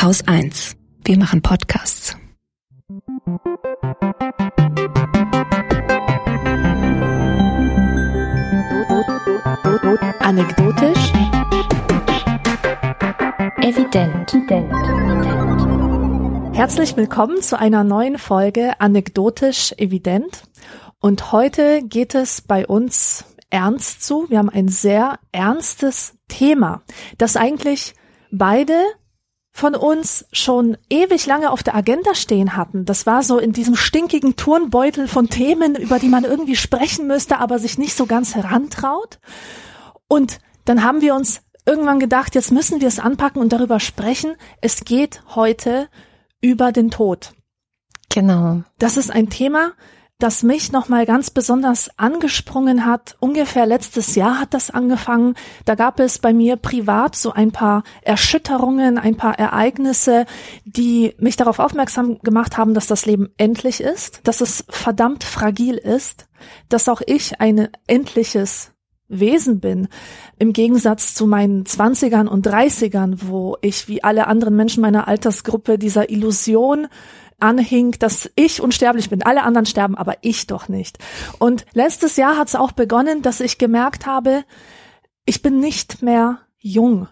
Haus 1. Wir machen Podcasts. Anekdotisch. Evident. Herzlich willkommen zu einer neuen Folge Anekdotisch Evident. Und heute geht es bei uns ernst zu. Wir haben ein sehr ernstes Thema, das eigentlich beide von uns schon ewig lange auf der Agenda stehen hatten. Das war so in diesem stinkigen Turnbeutel von Themen, über die man irgendwie sprechen müsste, aber sich nicht so ganz herantraut. Und dann haben wir uns irgendwann gedacht, jetzt müssen wir es anpacken und darüber sprechen. Es geht heute über den Tod. Genau. Das ist ein Thema, das mich nochmal ganz besonders angesprungen hat. Ungefähr letztes Jahr hat das angefangen. Da gab es bei mir privat so ein paar Erschütterungen, ein paar Ereignisse, die mich darauf aufmerksam gemacht haben, dass das Leben endlich ist, dass es verdammt fragil ist, dass auch ich ein endliches Wesen bin, im Gegensatz zu meinen Zwanzigern und Dreißigern, wo ich wie alle anderen Menschen meiner Altersgruppe dieser Illusion anhing, dass ich unsterblich bin. Alle anderen sterben, aber ich doch nicht. Und letztes Jahr hat es auch begonnen, dass ich gemerkt habe, ich bin nicht mehr jung.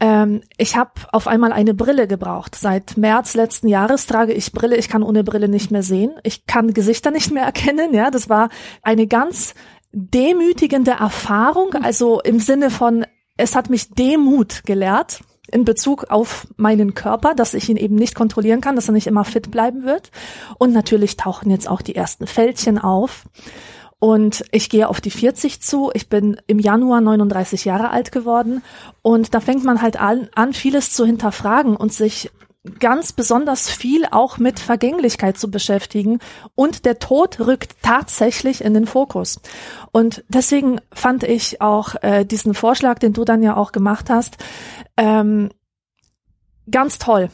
Ähm, ich habe auf einmal eine Brille gebraucht. Seit März letzten Jahres trage ich Brille. Ich kann ohne Brille nicht mehr sehen. Ich kann Gesichter nicht mehr erkennen. Ja, das war eine ganz demütigende Erfahrung. Also im Sinne von, es hat mich Demut gelehrt in Bezug auf meinen Körper, dass ich ihn eben nicht kontrollieren kann, dass er nicht immer fit bleiben wird. Und natürlich tauchen jetzt auch die ersten Fältchen auf. Und ich gehe auf die 40 zu. Ich bin im Januar 39 Jahre alt geworden. Und da fängt man halt an, an vieles zu hinterfragen und sich ganz besonders viel auch mit Vergänglichkeit zu beschäftigen und der Tod rückt tatsächlich in den Fokus. Und deswegen fand ich auch äh, diesen Vorschlag, den du dann ja auch gemacht hast, ähm, ganz toll.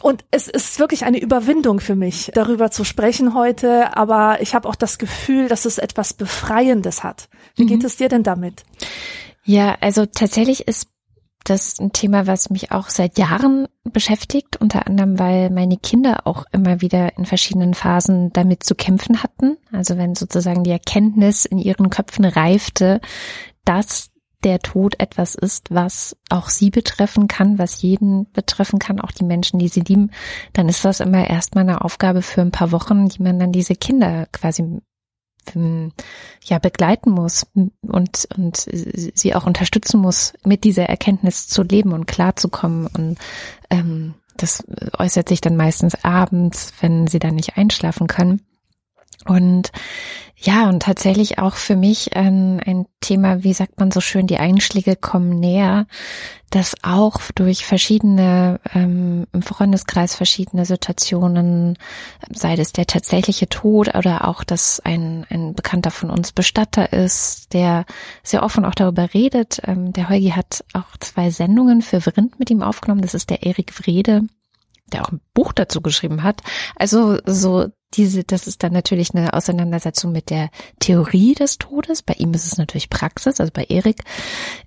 Und es ist wirklich eine Überwindung für mich, darüber zu sprechen heute, aber ich habe auch das Gefühl, dass es etwas Befreiendes hat. Wie mhm. geht es dir denn damit? Ja, also tatsächlich ist das ein Thema, was mich auch seit Jahren beschäftigt, unter anderem, weil meine Kinder auch immer wieder in verschiedenen Phasen damit zu kämpfen hatten. Also wenn sozusagen die Erkenntnis in ihren Köpfen reifte, dass der Tod etwas ist, was auch sie betreffen kann, was jeden betreffen kann, auch die Menschen, die sie lieben, dann ist das immer erstmal eine Aufgabe für ein paar Wochen, die man dann diese Kinder quasi ähm, ja begleiten muss und und sie auch unterstützen muss, mit dieser Erkenntnis zu leben und klarzukommen und ähm, das äußert sich dann meistens abends, wenn sie dann nicht einschlafen können. Und ja, und tatsächlich auch für mich ein, ein Thema, wie sagt man so schön, die Einschläge kommen näher, dass auch durch verschiedene, ähm, im Freundeskreis verschiedene Situationen, sei es der tatsächliche Tod oder auch, dass ein, ein Bekannter von uns Bestatter ist, der sehr offen auch darüber redet. Ähm, der Heugi hat auch zwei Sendungen für Vrind mit ihm aufgenommen. Das ist der Erik Wrede, der auch ein Buch dazu geschrieben hat. Also so diese, das ist dann natürlich eine Auseinandersetzung mit der Theorie des Todes. Bei ihm ist es natürlich Praxis, also bei Erik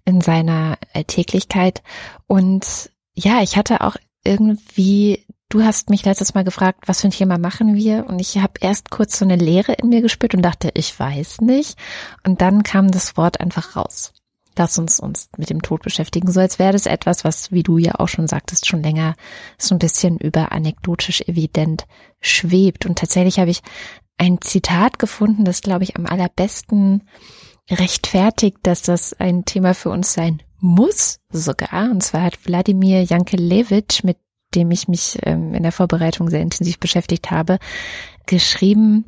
in seiner Alltäglichkeit. Und ja, ich hatte auch irgendwie, du hast mich letztes Mal gefragt, was für ein Thema machen wir? Und ich habe erst kurz so eine Leere in mir gespürt und dachte, ich weiß nicht. Und dann kam das Wort einfach raus lass uns uns mit dem Tod beschäftigen, so als wäre das etwas, was, wie du ja auch schon sagtest, schon länger so ein bisschen über anekdotisch evident schwebt. Und tatsächlich habe ich ein Zitat gefunden, das, glaube ich, am allerbesten rechtfertigt, dass das ein Thema für uns sein muss sogar. Und zwar hat Wladimir Jankelewitsch, mit dem ich mich ähm, in der Vorbereitung sehr intensiv beschäftigt habe, geschrieben,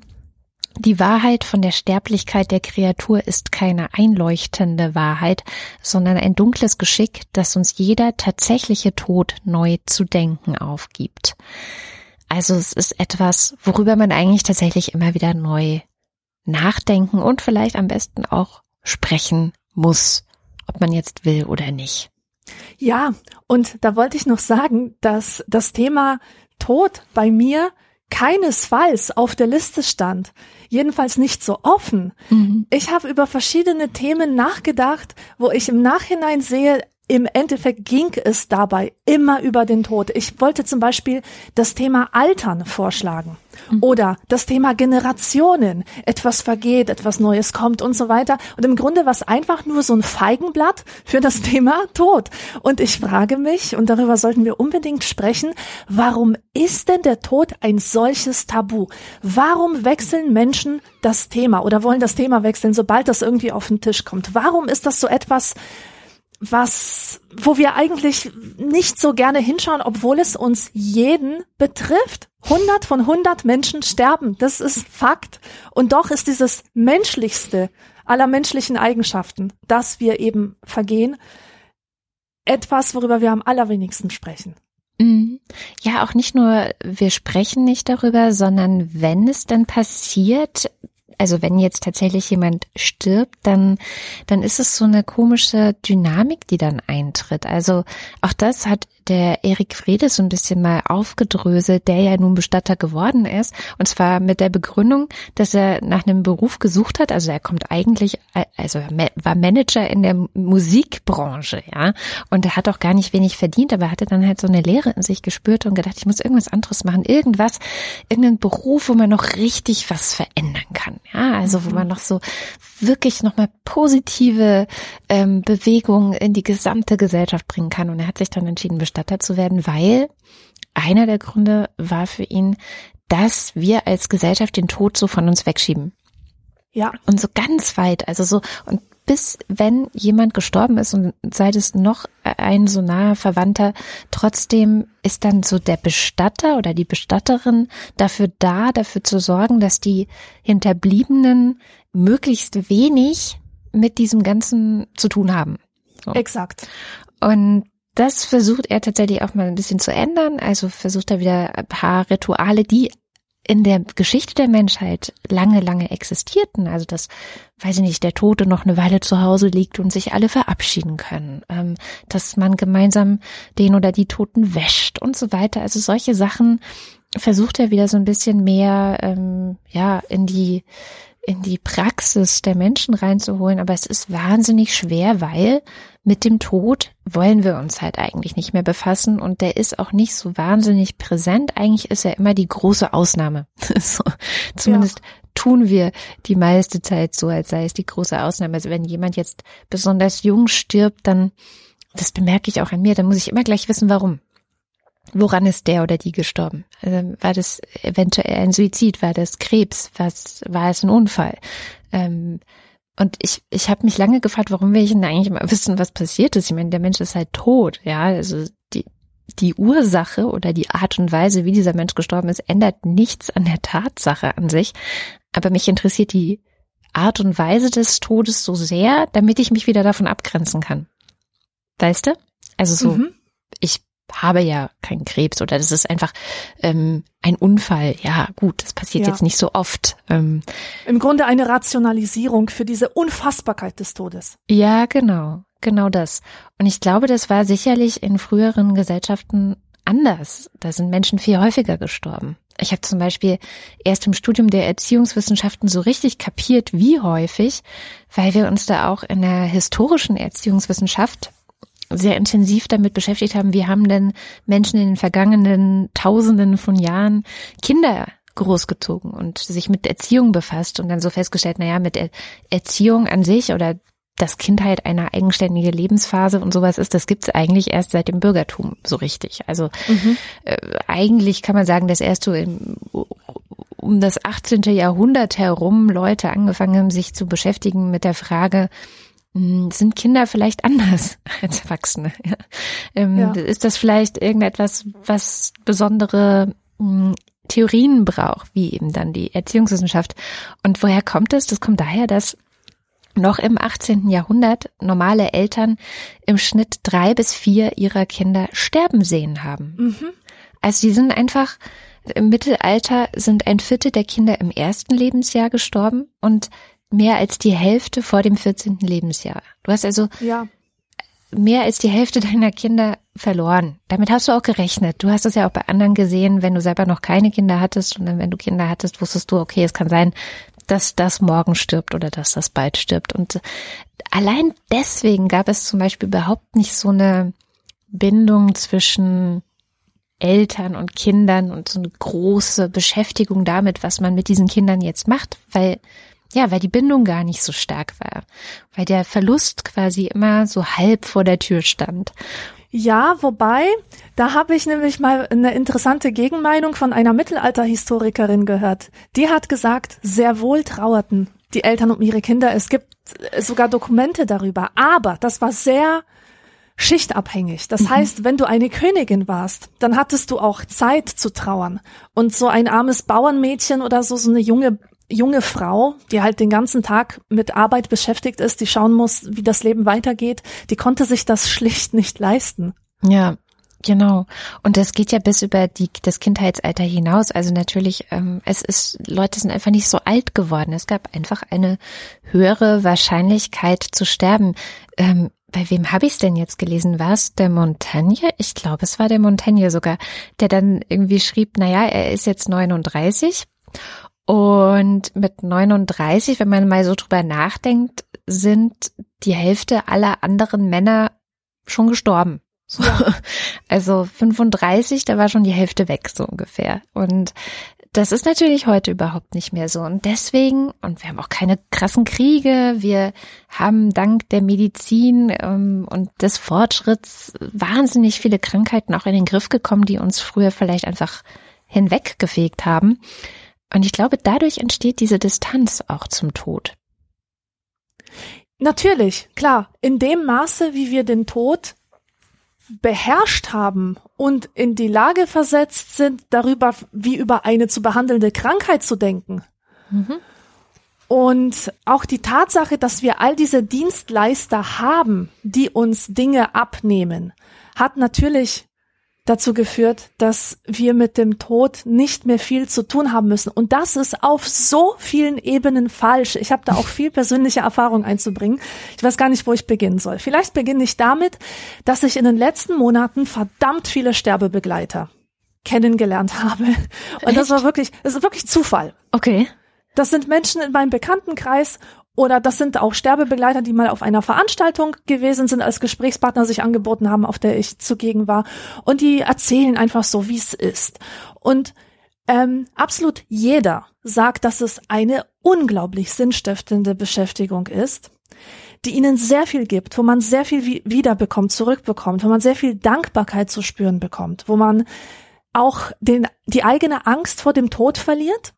die Wahrheit von der Sterblichkeit der Kreatur ist keine einleuchtende Wahrheit, sondern ein dunkles Geschick, das uns jeder tatsächliche Tod neu zu denken aufgibt. Also es ist etwas, worüber man eigentlich tatsächlich immer wieder neu nachdenken und vielleicht am besten auch sprechen muss, ob man jetzt will oder nicht. Ja, und da wollte ich noch sagen, dass das Thema Tod bei mir keinesfalls auf der Liste stand. Jedenfalls nicht so offen. Mhm. Ich habe über verschiedene Themen nachgedacht, wo ich im Nachhinein sehe, im Endeffekt ging es dabei immer über den Tod. Ich wollte zum Beispiel das Thema Altern vorschlagen mhm. oder das Thema Generationen. Etwas vergeht, etwas Neues kommt und so weiter. Und im Grunde war es einfach nur so ein Feigenblatt für das Thema Tod. Und ich frage mich, und darüber sollten wir unbedingt sprechen, warum ist denn der Tod ein solches Tabu? Warum wechseln Menschen das Thema oder wollen das Thema wechseln, sobald das irgendwie auf den Tisch kommt? Warum ist das so etwas, was, wo wir eigentlich nicht so gerne hinschauen, obwohl es uns jeden betrifft. 100 von 100 Menschen sterben. Das ist Fakt. Und doch ist dieses menschlichste aller menschlichen Eigenschaften, dass wir eben vergehen, etwas, worüber wir am allerwenigsten sprechen. Mhm. Ja, auch nicht nur, wir sprechen nicht darüber, sondern wenn es dann passiert, also wenn jetzt tatsächlich jemand stirbt, dann, dann ist es so eine komische Dynamik, die dann eintritt. Also auch das hat der Erik Frede so ein bisschen mal aufgedröselt, der ja nun Bestatter geworden ist. Und zwar mit der Begründung, dass er nach einem Beruf gesucht hat. Also er kommt eigentlich, also war Manager in der Musikbranche, ja. Und er hat auch gar nicht wenig verdient, aber hatte dann halt so eine Lehre in sich gespürt und gedacht, ich muss irgendwas anderes machen. Irgendwas, irgendeinen Beruf, wo man noch richtig was verändern kann. Ja, also wo man noch so wirklich nochmal positive ähm, Bewegungen in die gesamte Gesellschaft bringen kann. Und er hat sich dann entschieden, Bestatter zu werden, weil einer der Gründe war für ihn, dass wir als Gesellschaft den Tod so von uns wegschieben. Ja. Und so ganz weit, also so, und bis wenn jemand gestorben ist und sei es noch ein so naher Verwandter, trotzdem ist dann so der Bestatter oder die Bestatterin dafür da, dafür zu sorgen, dass die Hinterbliebenen möglichst wenig mit diesem Ganzen zu tun haben. So. Exakt. Und das versucht er tatsächlich auch mal ein bisschen zu ändern. Also versucht er wieder ein paar Rituale, die in der Geschichte der Menschheit lange, lange existierten. Also dass, weiß ich nicht, der Tote noch eine Weile zu Hause liegt und sich alle verabschieden können. Ähm, dass man gemeinsam den oder die Toten wäscht und so weiter. Also solche Sachen versucht er wieder so ein bisschen mehr, ähm, ja, in die in die Praxis der Menschen reinzuholen, aber es ist wahnsinnig schwer, weil mit dem Tod wollen wir uns halt eigentlich nicht mehr befassen und der ist auch nicht so wahnsinnig präsent. Eigentlich ist er immer die große Ausnahme. so, zumindest ja. tun wir die meiste Zeit so, als sei es die große Ausnahme. Also wenn jemand jetzt besonders jung stirbt, dann, das bemerke ich auch an mir, dann muss ich immer gleich wissen, warum. Woran ist der oder die gestorben? Also war das eventuell ein Suizid? War das Krebs? Was war es ein Unfall? Ähm, und ich, ich habe mich lange gefragt, warum will ich denn eigentlich mal wissen, was passiert ist? Ich meine, der Mensch ist halt tot, ja. Also die, die Ursache oder die Art und Weise, wie dieser Mensch gestorben ist, ändert nichts an der Tatsache an sich. Aber mich interessiert die Art und Weise des Todes so sehr, damit ich mich wieder davon abgrenzen kann. Weißt du? Also so, mhm. ich habe ja keinen Krebs oder das ist einfach ähm, ein Unfall. Ja, gut, das passiert ja. jetzt nicht so oft. Ähm, Im Grunde eine Rationalisierung für diese Unfassbarkeit des Todes. Ja, genau, genau das. Und ich glaube, das war sicherlich in früheren Gesellschaften anders. Da sind Menschen viel häufiger gestorben. Ich habe zum Beispiel erst im Studium der Erziehungswissenschaften so richtig kapiert, wie häufig, weil wir uns da auch in der historischen Erziehungswissenschaft sehr intensiv damit beschäftigt haben, wie haben denn Menschen in den vergangenen Tausenden von Jahren Kinder großgezogen und sich mit Erziehung befasst und dann so festgestellt, naja, mit er Erziehung an sich oder dass Kindheit eine eigenständige Lebensphase und sowas ist, das gibt's eigentlich erst seit dem Bürgertum so richtig. Also mhm. äh, eigentlich kann man sagen, dass erst so im, um das 18. Jahrhundert herum Leute angefangen haben, sich zu beschäftigen mit der Frage, sind Kinder vielleicht anders als Erwachsene? Ja. Ähm, ja. Ist das vielleicht irgendetwas, was besondere mh, hm, Theorien braucht, wie eben dann die Erziehungswissenschaft? Und woher kommt es? Das? das kommt daher, dass noch im 18. Jahrhundert normale Eltern im Schnitt drei bis vier ihrer Kinder sterben sehen haben. Mhm. Also die sind einfach im Mittelalter sind ein Viertel der Kinder im ersten Lebensjahr gestorben und mehr als die Hälfte vor dem 14. Lebensjahr. Du hast also ja. mehr als die Hälfte deiner Kinder verloren. Damit hast du auch gerechnet. Du hast es ja auch bei anderen gesehen, wenn du selber noch keine Kinder hattest und dann, wenn du Kinder hattest, wusstest du, okay, es kann sein, dass das morgen stirbt oder dass das bald stirbt. Und allein deswegen gab es zum Beispiel überhaupt nicht so eine Bindung zwischen Eltern und Kindern und so eine große Beschäftigung damit, was man mit diesen Kindern jetzt macht, weil ja, weil die Bindung gar nicht so stark war, weil der Verlust quasi immer so halb vor der Tür stand. Ja, wobei, da habe ich nämlich mal eine interessante Gegenmeinung von einer Mittelalterhistorikerin gehört. Die hat gesagt, sehr wohl trauerten die Eltern um ihre Kinder. Es gibt sogar Dokumente darüber. Aber das war sehr schichtabhängig. Das mhm. heißt, wenn du eine Königin warst, dann hattest du auch Zeit zu trauern. Und so ein armes Bauernmädchen oder so, so eine junge junge Frau, die halt den ganzen Tag mit Arbeit beschäftigt ist, die schauen muss, wie das Leben weitergeht, die konnte sich das schlicht nicht leisten. Ja, Genau. Und das geht ja bis über die, das Kindheitsalter hinaus. Also natürlich, ähm, es ist, Leute sind einfach nicht so alt geworden. Es gab einfach eine höhere Wahrscheinlichkeit zu sterben. Ähm, bei wem habe ich es denn jetzt gelesen? War es der Montaigne? Ich glaube, es war der Montaigne sogar, der dann irgendwie schrieb, naja, er ist jetzt 39 und mit 39, wenn man mal so drüber nachdenkt, sind die Hälfte aller anderen Männer schon gestorben. So. Ja. Also 35, da war schon die Hälfte weg, so ungefähr. Und das ist natürlich heute überhaupt nicht mehr so. Und deswegen, und wir haben auch keine krassen Kriege, wir haben dank der Medizin ähm, und des Fortschritts wahnsinnig viele Krankheiten auch in den Griff gekommen, die uns früher vielleicht einfach hinweggefegt haben. Und ich glaube, dadurch entsteht diese Distanz auch zum Tod. Natürlich, klar. In dem Maße, wie wir den Tod beherrscht haben und in die Lage versetzt sind, darüber wie über eine zu behandelnde Krankheit zu denken. Mhm. Und auch die Tatsache, dass wir all diese Dienstleister haben, die uns Dinge abnehmen, hat natürlich dazu geführt, dass wir mit dem Tod nicht mehr viel zu tun haben müssen. Und das ist auf so vielen Ebenen falsch. Ich habe da auch viel persönliche Erfahrung einzubringen. Ich weiß gar nicht, wo ich beginnen soll. Vielleicht beginne ich damit, dass ich in den letzten Monaten verdammt viele Sterbebegleiter kennengelernt habe. Und Echt? das war wirklich, das ist wirklich Zufall. Okay. Das sind Menschen in meinem Bekanntenkreis oder das sind auch Sterbebegleiter, die mal auf einer Veranstaltung gewesen sind, als Gesprächspartner sich angeboten haben, auf der ich zugegen war. Und die erzählen einfach so, wie es ist. Und ähm, absolut jeder sagt, dass es eine unglaublich sinnstiftende Beschäftigung ist, die ihnen sehr viel gibt, wo man sehr viel wiederbekommt, zurückbekommt, wo man sehr viel Dankbarkeit zu spüren bekommt, wo man auch den, die eigene Angst vor dem Tod verliert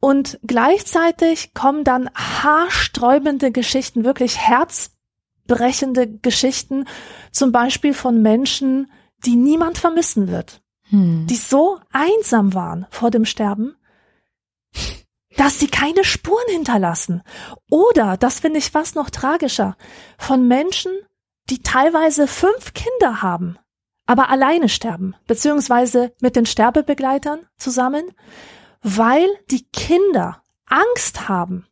und gleichzeitig kommen dann haarsträubende Geschichten, wirklich herzbrechende Geschichten, zum Beispiel von Menschen, die niemand vermissen wird, hm. die so einsam waren vor dem Sterben, dass sie keine Spuren hinterlassen. Oder, das finde ich fast noch tragischer, von Menschen, die teilweise fünf Kinder haben, aber alleine sterben, beziehungsweise mit den Sterbebegleitern zusammen, weil die Kinder Angst haben,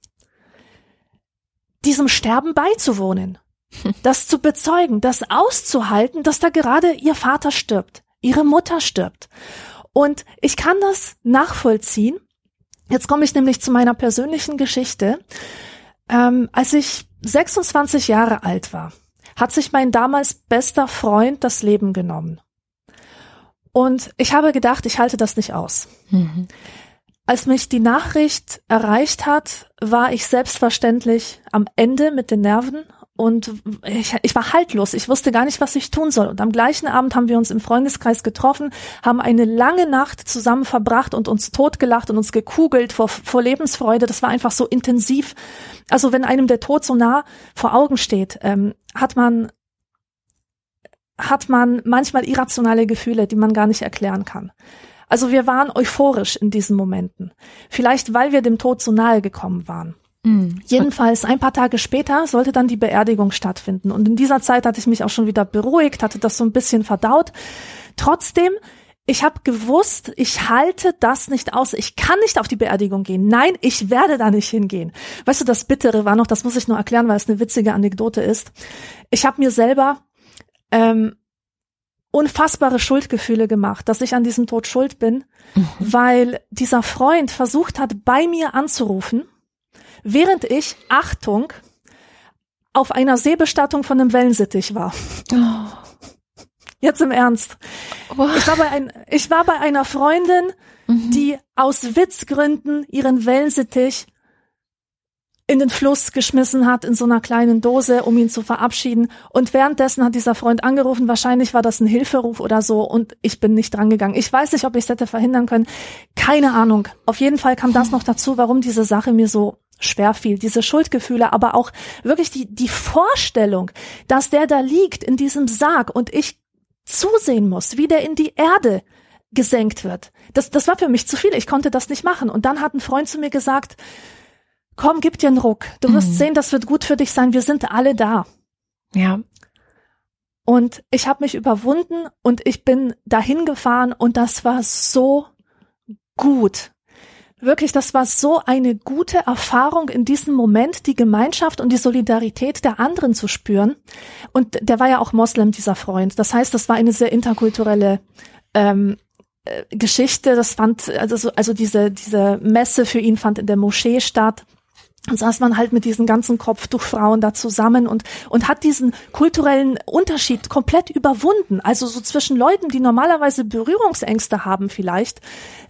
diesem Sterben beizuwohnen, das zu bezeugen, das auszuhalten, dass da gerade ihr Vater stirbt, ihre Mutter stirbt. Und ich kann das nachvollziehen. Jetzt komme ich nämlich zu meiner persönlichen Geschichte. Ähm, als ich 26 Jahre alt war, hat sich mein damals bester Freund das Leben genommen. Und ich habe gedacht, ich halte das nicht aus. Mhm. Als mich die Nachricht erreicht hat, war ich selbstverständlich am Ende mit den Nerven und ich, ich war haltlos. Ich wusste gar nicht, was ich tun soll. Und am gleichen Abend haben wir uns im Freundeskreis getroffen, haben eine lange Nacht zusammen verbracht und uns totgelacht und uns gekugelt vor, vor Lebensfreude. Das war einfach so intensiv. Also wenn einem der Tod so nah vor Augen steht, ähm, hat man hat man manchmal irrationale Gefühle, die man gar nicht erklären kann. Also wir waren euphorisch in diesen Momenten. Vielleicht, weil wir dem Tod so nahe gekommen waren. Mhm. Jedenfalls ein paar Tage später sollte dann die Beerdigung stattfinden. Und in dieser Zeit hatte ich mich auch schon wieder beruhigt, hatte das so ein bisschen verdaut. Trotzdem, ich habe gewusst, ich halte das nicht aus. Ich kann nicht auf die Beerdigung gehen. Nein, ich werde da nicht hingehen. Weißt du, das Bittere war noch, das muss ich nur erklären, weil es eine witzige Anekdote ist. Ich habe mir selber ähm, unfassbare Schuldgefühle gemacht, dass ich an diesem Tod schuld bin, mhm. weil dieser Freund versucht hat, bei mir anzurufen während ich, Achtung, auf einer Seebestattung von einem Wellensittich war. Oh. Jetzt im Ernst. Oh. Ich, war bei ein, ich war bei einer Freundin, mhm. die aus Witzgründen ihren Wellensittich in den Fluss geschmissen hat, in so einer kleinen Dose, um ihn zu verabschieden. Und währenddessen hat dieser Freund angerufen, wahrscheinlich war das ein Hilferuf oder so, und ich bin nicht drangegangen. Ich weiß nicht, ob ich es hätte verhindern können. Keine Ahnung. Auf jeden Fall kam das noch dazu, warum diese Sache mir so schwer fiel, diese Schuldgefühle, aber auch wirklich die, die Vorstellung, dass der da liegt in diesem Sarg und ich zusehen muss, wie der in die Erde gesenkt wird. Das, das war für mich zu viel. Ich konnte das nicht machen. Und dann hat ein Freund zu mir gesagt, komm, gib dir einen Ruck. Du mhm. wirst sehen, das wird gut für dich sein. Wir sind alle da. Ja. Und ich habe mich überwunden und ich bin dahin gefahren und das war so gut. Wirklich, das war so eine gute Erfahrung in diesem Moment, die Gemeinschaft und die Solidarität der anderen zu spüren. Und der war ja auch Moslem, dieser Freund. Das heißt, das war eine sehr interkulturelle ähm, äh, Geschichte. Das fand, also, also diese, diese Messe für ihn fand in der Moschee statt. Und saß man halt mit diesen ganzen Kopftuchfrauen da zusammen und, und hat diesen kulturellen Unterschied komplett überwunden. Also so zwischen Leuten, die normalerweise Berührungsängste haben vielleicht.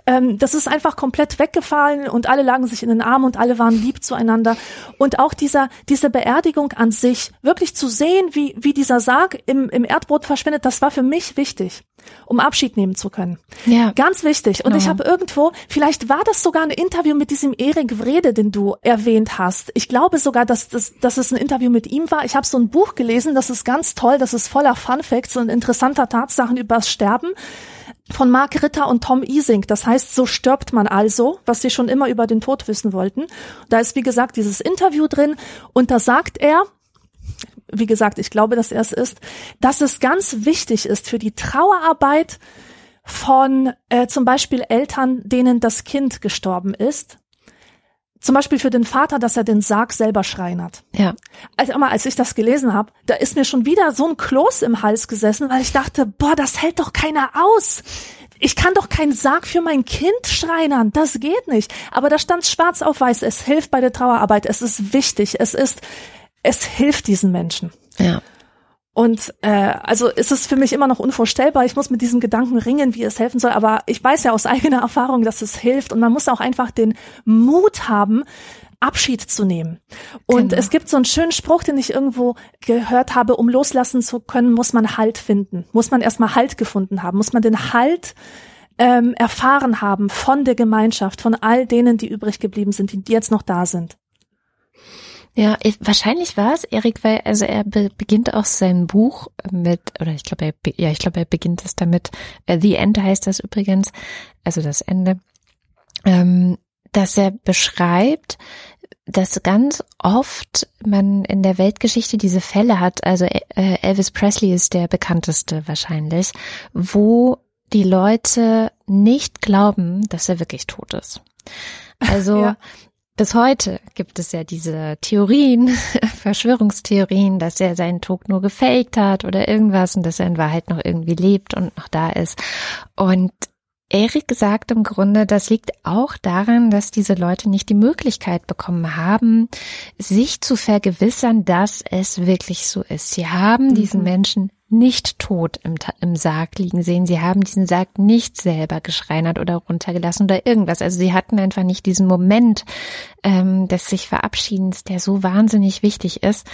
Ähm, das ist einfach komplett weggefallen und alle lagen sich in den Armen und alle waren lieb zueinander. Und auch dieser, diese Beerdigung an sich, wirklich zu sehen, wie, wie dieser Sarg im, im Erdboden verschwindet, das war für mich wichtig um Abschied nehmen zu können. Ja. Ganz wichtig. Und genau. ich habe irgendwo, vielleicht war das sogar ein Interview mit diesem Erik Wrede, den du erwähnt hast. Ich glaube sogar, dass, dass, dass es ein Interview mit ihm war. Ich habe so ein Buch gelesen, das ist ganz toll, das ist voller Fun Facts und interessanter Tatsachen übers Sterben von Mark Ritter und Tom Ising. Das heißt, so stirbt man also, was sie schon immer über den Tod wissen wollten. Da ist, wie gesagt, dieses Interview drin und da sagt er, wie gesagt, ich glaube, dass er es ist, dass es ganz wichtig ist für die Trauerarbeit von äh, zum Beispiel Eltern, denen das Kind gestorben ist. Zum Beispiel für den Vater, dass er den Sarg selber schreinert. Ja. Also immer, als ich das gelesen habe, da ist mir schon wieder so ein Kloß im Hals gesessen, weil ich dachte, boah, das hält doch keiner aus. Ich kann doch keinen Sarg für mein Kind schreinern. Das geht nicht. Aber da stand schwarz auf weiß. Es hilft bei der Trauerarbeit. Es ist wichtig. Es ist es hilft diesen Menschen. Ja. Und äh, also ist es für mich immer noch unvorstellbar. Ich muss mit diesem Gedanken ringen, wie es helfen soll. Aber ich weiß ja aus eigener Erfahrung, dass es hilft. Und man muss auch einfach den Mut haben, Abschied zu nehmen. Und genau. es gibt so einen schönen Spruch, den ich irgendwo gehört habe, um loslassen zu können, muss man Halt finden. Muss man erstmal Halt gefunden haben. Muss man den Halt ähm, erfahren haben von der Gemeinschaft, von all denen, die übrig geblieben sind, die jetzt noch da sind. Ja, ich, wahrscheinlich war es Erik, weil also er be beginnt auch sein Buch mit oder ich glaube er ja ich glaube er beginnt es damit. Uh, The End heißt das übrigens, also das Ende, ähm, dass er beschreibt, dass ganz oft man in der Weltgeschichte diese Fälle hat. Also äh, Elvis Presley ist der bekannteste wahrscheinlich, wo die Leute nicht glauben, dass er wirklich tot ist. Also ja. Bis heute gibt es ja diese Theorien, Verschwörungstheorien, dass er seinen Tod nur gefaked hat oder irgendwas und dass er in Wahrheit noch irgendwie lebt und noch da ist. Und Erik sagt im Grunde, das liegt auch daran, dass diese Leute nicht die Möglichkeit bekommen haben, sich zu vergewissern, dass es wirklich so ist. Sie haben mhm. diesen Menschen nicht tot im, im Sarg liegen sehen. Sie haben diesen Sarg nicht selber geschreinert oder runtergelassen oder irgendwas. Also sie hatten einfach nicht diesen Moment ähm, des sich Verabschiedens, der so wahnsinnig wichtig ist.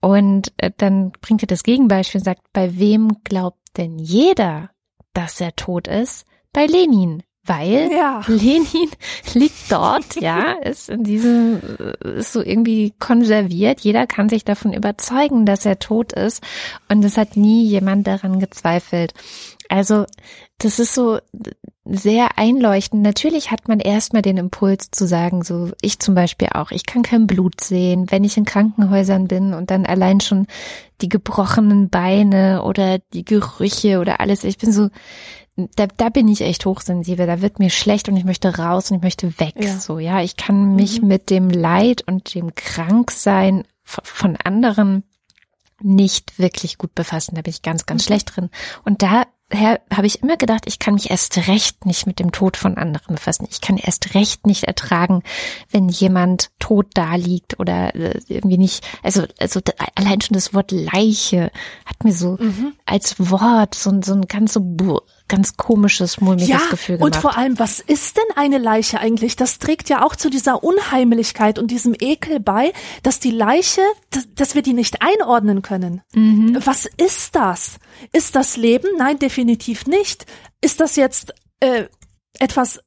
Und äh, dann bringt er das Gegenbeispiel und sagt, bei wem glaubt denn jeder, dass er tot ist? Bei Lenin weil ja. Lenin liegt dort, ja, ist in diesem, ist so irgendwie konserviert. Jeder kann sich davon überzeugen, dass er tot ist. Und es hat nie jemand daran gezweifelt. Also, das ist so sehr einleuchtend. Natürlich hat man erstmal den Impuls zu sagen, so ich zum Beispiel auch, ich kann kein Blut sehen, wenn ich in Krankenhäusern bin und dann allein schon die gebrochenen Beine oder die Gerüche oder alles. Ich bin so, da, da bin ich echt hochsensibel, da wird mir schlecht und ich möchte raus und ich möchte weg. Ja. So, ja, ich kann mich mhm. mit dem Leid und dem Kranksein von anderen nicht wirklich gut befassen. Da bin ich ganz, ganz mhm. schlecht drin. Und da her habe ich immer gedacht, ich kann mich erst recht nicht mit dem Tod von anderen befassen. Ich kann erst recht nicht ertragen, wenn jemand tot da liegt oder äh, irgendwie nicht. Also, also allein schon das Wort Leiche hat mir so mhm. als Wort so, so ein ganz so ganz komisches, mulmiges ja, Gefühl gemacht. Und vor allem, was ist denn eine Leiche eigentlich? Das trägt ja auch zu dieser Unheimlichkeit und diesem Ekel bei, dass die Leiche, dass wir die nicht einordnen können. Mhm. Was ist das? Ist das Leben? Nein, definitiv nicht. Ist das jetzt äh, etwas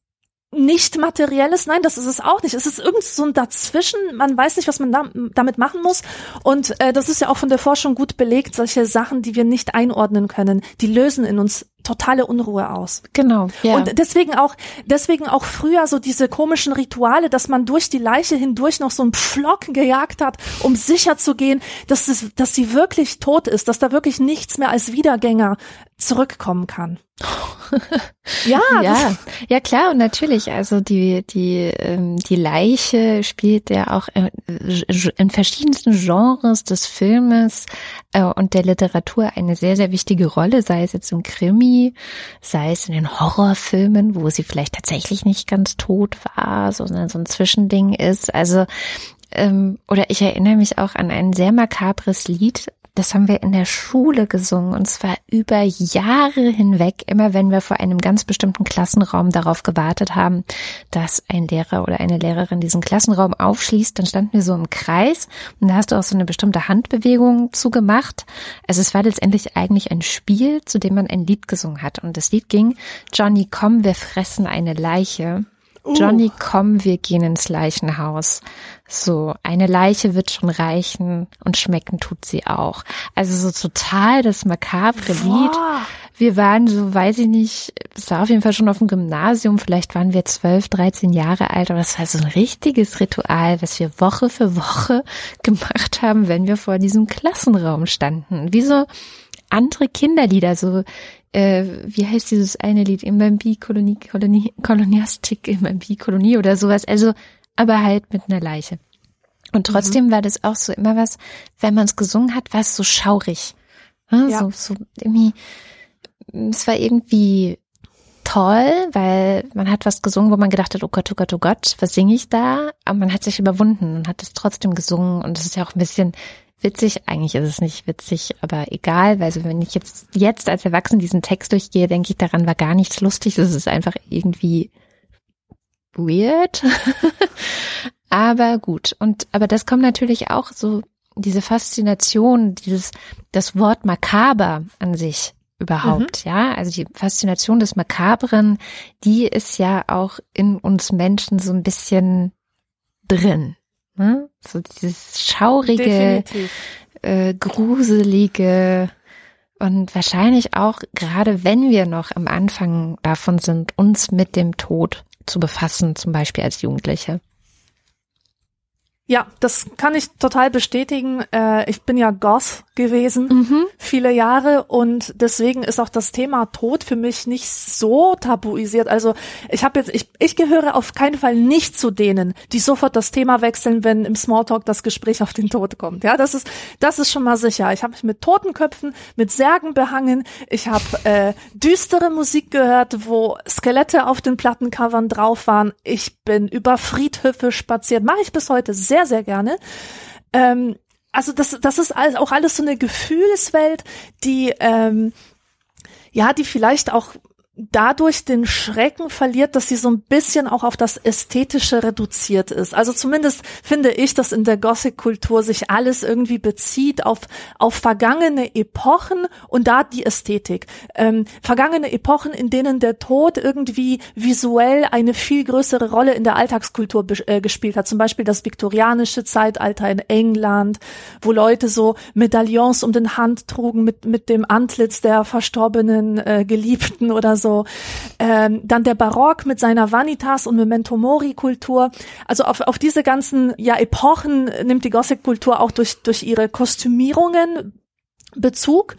nicht materielles, nein, das ist es auch nicht. Es ist irgend so ein Dazwischen, man weiß nicht, was man da, damit machen muss. Und äh, das ist ja auch von der Forschung gut belegt, solche Sachen, die wir nicht einordnen können, die lösen in uns totale Unruhe aus. Genau. Ja. Und deswegen auch, deswegen auch früher so diese komischen Rituale, dass man durch die Leiche hindurch noch so einen Pflock gejagt hat, um sicher zu gehen, dass es, dass sie wirklich tot ist, dass da wirklich nichts mehr als Wiedergänger zurückkommen kann. ja, ja, ja klar und natürlich. Also die die ähm, die Leiche spielt ja auch äh, in verschiedensten Genres des Filmes äh, und der Literatur eine sehr sehr wichtige Rolle, sei es jetzt im Krimi, sei es in den Horrorfilmen, wo sie vielleicht tatsächlich nicht ganz tot war, sondern so ein Zwischending ist. Also ähm, oder ich erinnere mich auch an ein sehr makabres Lied das haben wir in der Schule gesungen und zwar über Jahre hinweg, immer wenn wir vor einem ganz bestimmten Klassenraum darauf gewartet haben, dass ein Lehrer oder eine Lehrerin diesen Klassenraum aufschließt, dann standen wir so im Kreis und da hast du auch so eine bestimmte Handbewegung zugemacht. Also es war letztendlich eigentlich ein Spiel, zu dem man ein Lied gesungen hat und das Lied ging Johnny, komm, wir fressen eine Leiche. Uh. Johnny, komm, wir gehen ins Leichenhaus. So, eine Leiche wird schon reichen und schmecken tut sie auch. Also so total das makabre Lied. Wir waren so, weiß ich nicht, es war auf jeden Fall schon auf dem Gymnasium, vielleicht waren wir zwölf, dreizehn Jahre alt, aber es war so ein richtiges Ritual, was wir Woche für Woche gemacht haben, wenn wir vor diesem Klassenraum standen. Wie so andere Kinderlieder, so äh, wie heißt dieses eine Lied, Imbambi, Kolonie, Kolonie, Koloniastik, Imbambi, Kolonie oder sowas, also, aber halt mit einer Leiche. Und trotzdem mhm. war das auch so immer was, wenn man es gesungen hat, war es so schaurig. Ne? Ja. So, so irgendwie, es war irgendwie toll, weil man hat was gesungen, wo man gedacht hat, oh Gott, oh Gott, oh Gott, was singe ich da? Aber man hat sich überwunden und hat es trotzdem gesungen und es ist ja auch ein bisschen witzig. Eigentlich ist es nicht witzig, aber egal, weil so, wenn ich jetzt, jetzt als Erwachsen diesen Text durchgehe, denke ich, daran war gar nichts lustig. Es ist einfach irgendwie weird. aber gut. Und, aber das kommt natürlich auch so, diese Faszination, dieses, das Wort makaber an sich überhaupt, mhm. ja. Also die Faszination des Makabren, die ist ja auch in uns Menschen so ein bisschen drin. Ne? So dieses schaurige, äh, gruselige und wahrscheinlich auch, gerade wenn wir noch am Anfang davon sind, uns mit dem Tod zu befassen, zum Beispiel als Jugendliche. Ja, das kann ich total bestätigen. Äh, ich bin ja Goth gewesen, mhm. viele Jahre und deswegen ist auch das Thema Tod für mich nicht so tabuisiert. Also ich habe jetzt, ich, ich gehöre auf keinen Fall nicht zu denen, die sofort das Thema wechseln, wenn im Smalltalk das Gespräch auf den Tod kommt. Ja, das ist, das ist schon mal sicher. Ich habe mich mit Totenköpfen, mit Särgen behangen. Ich habe äh, düstere Musik gehört, wo Skelette auf den Plattencovern drauf waren. Ich bin über Friedhöfe spaziert, mache ich bis heute sehr sehr, sehr gerne. Ähm, also das, das ist auch alles so eine Gefühlswelt, die ähm, ja, die vielleicht auch dadurch den Schrecken verliert, dass sie so ein bisschen auch auf das Ästhetische reduziert ist. Also zumindest finde ich, dass in der Gothic-Kultur sich alles irgendwie bezieht auf, auf vergangene Epochen und da die Ästhetik. Ähm, vergangene Epochen, in denen der Tod irgendwie visuell eine viel größere Rolle in der Alltagskultur äh, gespielt hat. Zum Beispiel das viktorianische Zeitalter in England, wo Leute so Medaillons um den Hand trugen mit, mit dem Antlitz der verstorbenen äh, Geliebten oder so so. Ähm, dann der Barock mit seiner Vanitas und Memento Mori Kultur. Also auf, auf diese ganzen ja, Epochen nimmt die Gothic Kultur auch durch, durch ihre Kostümierungen Bezug.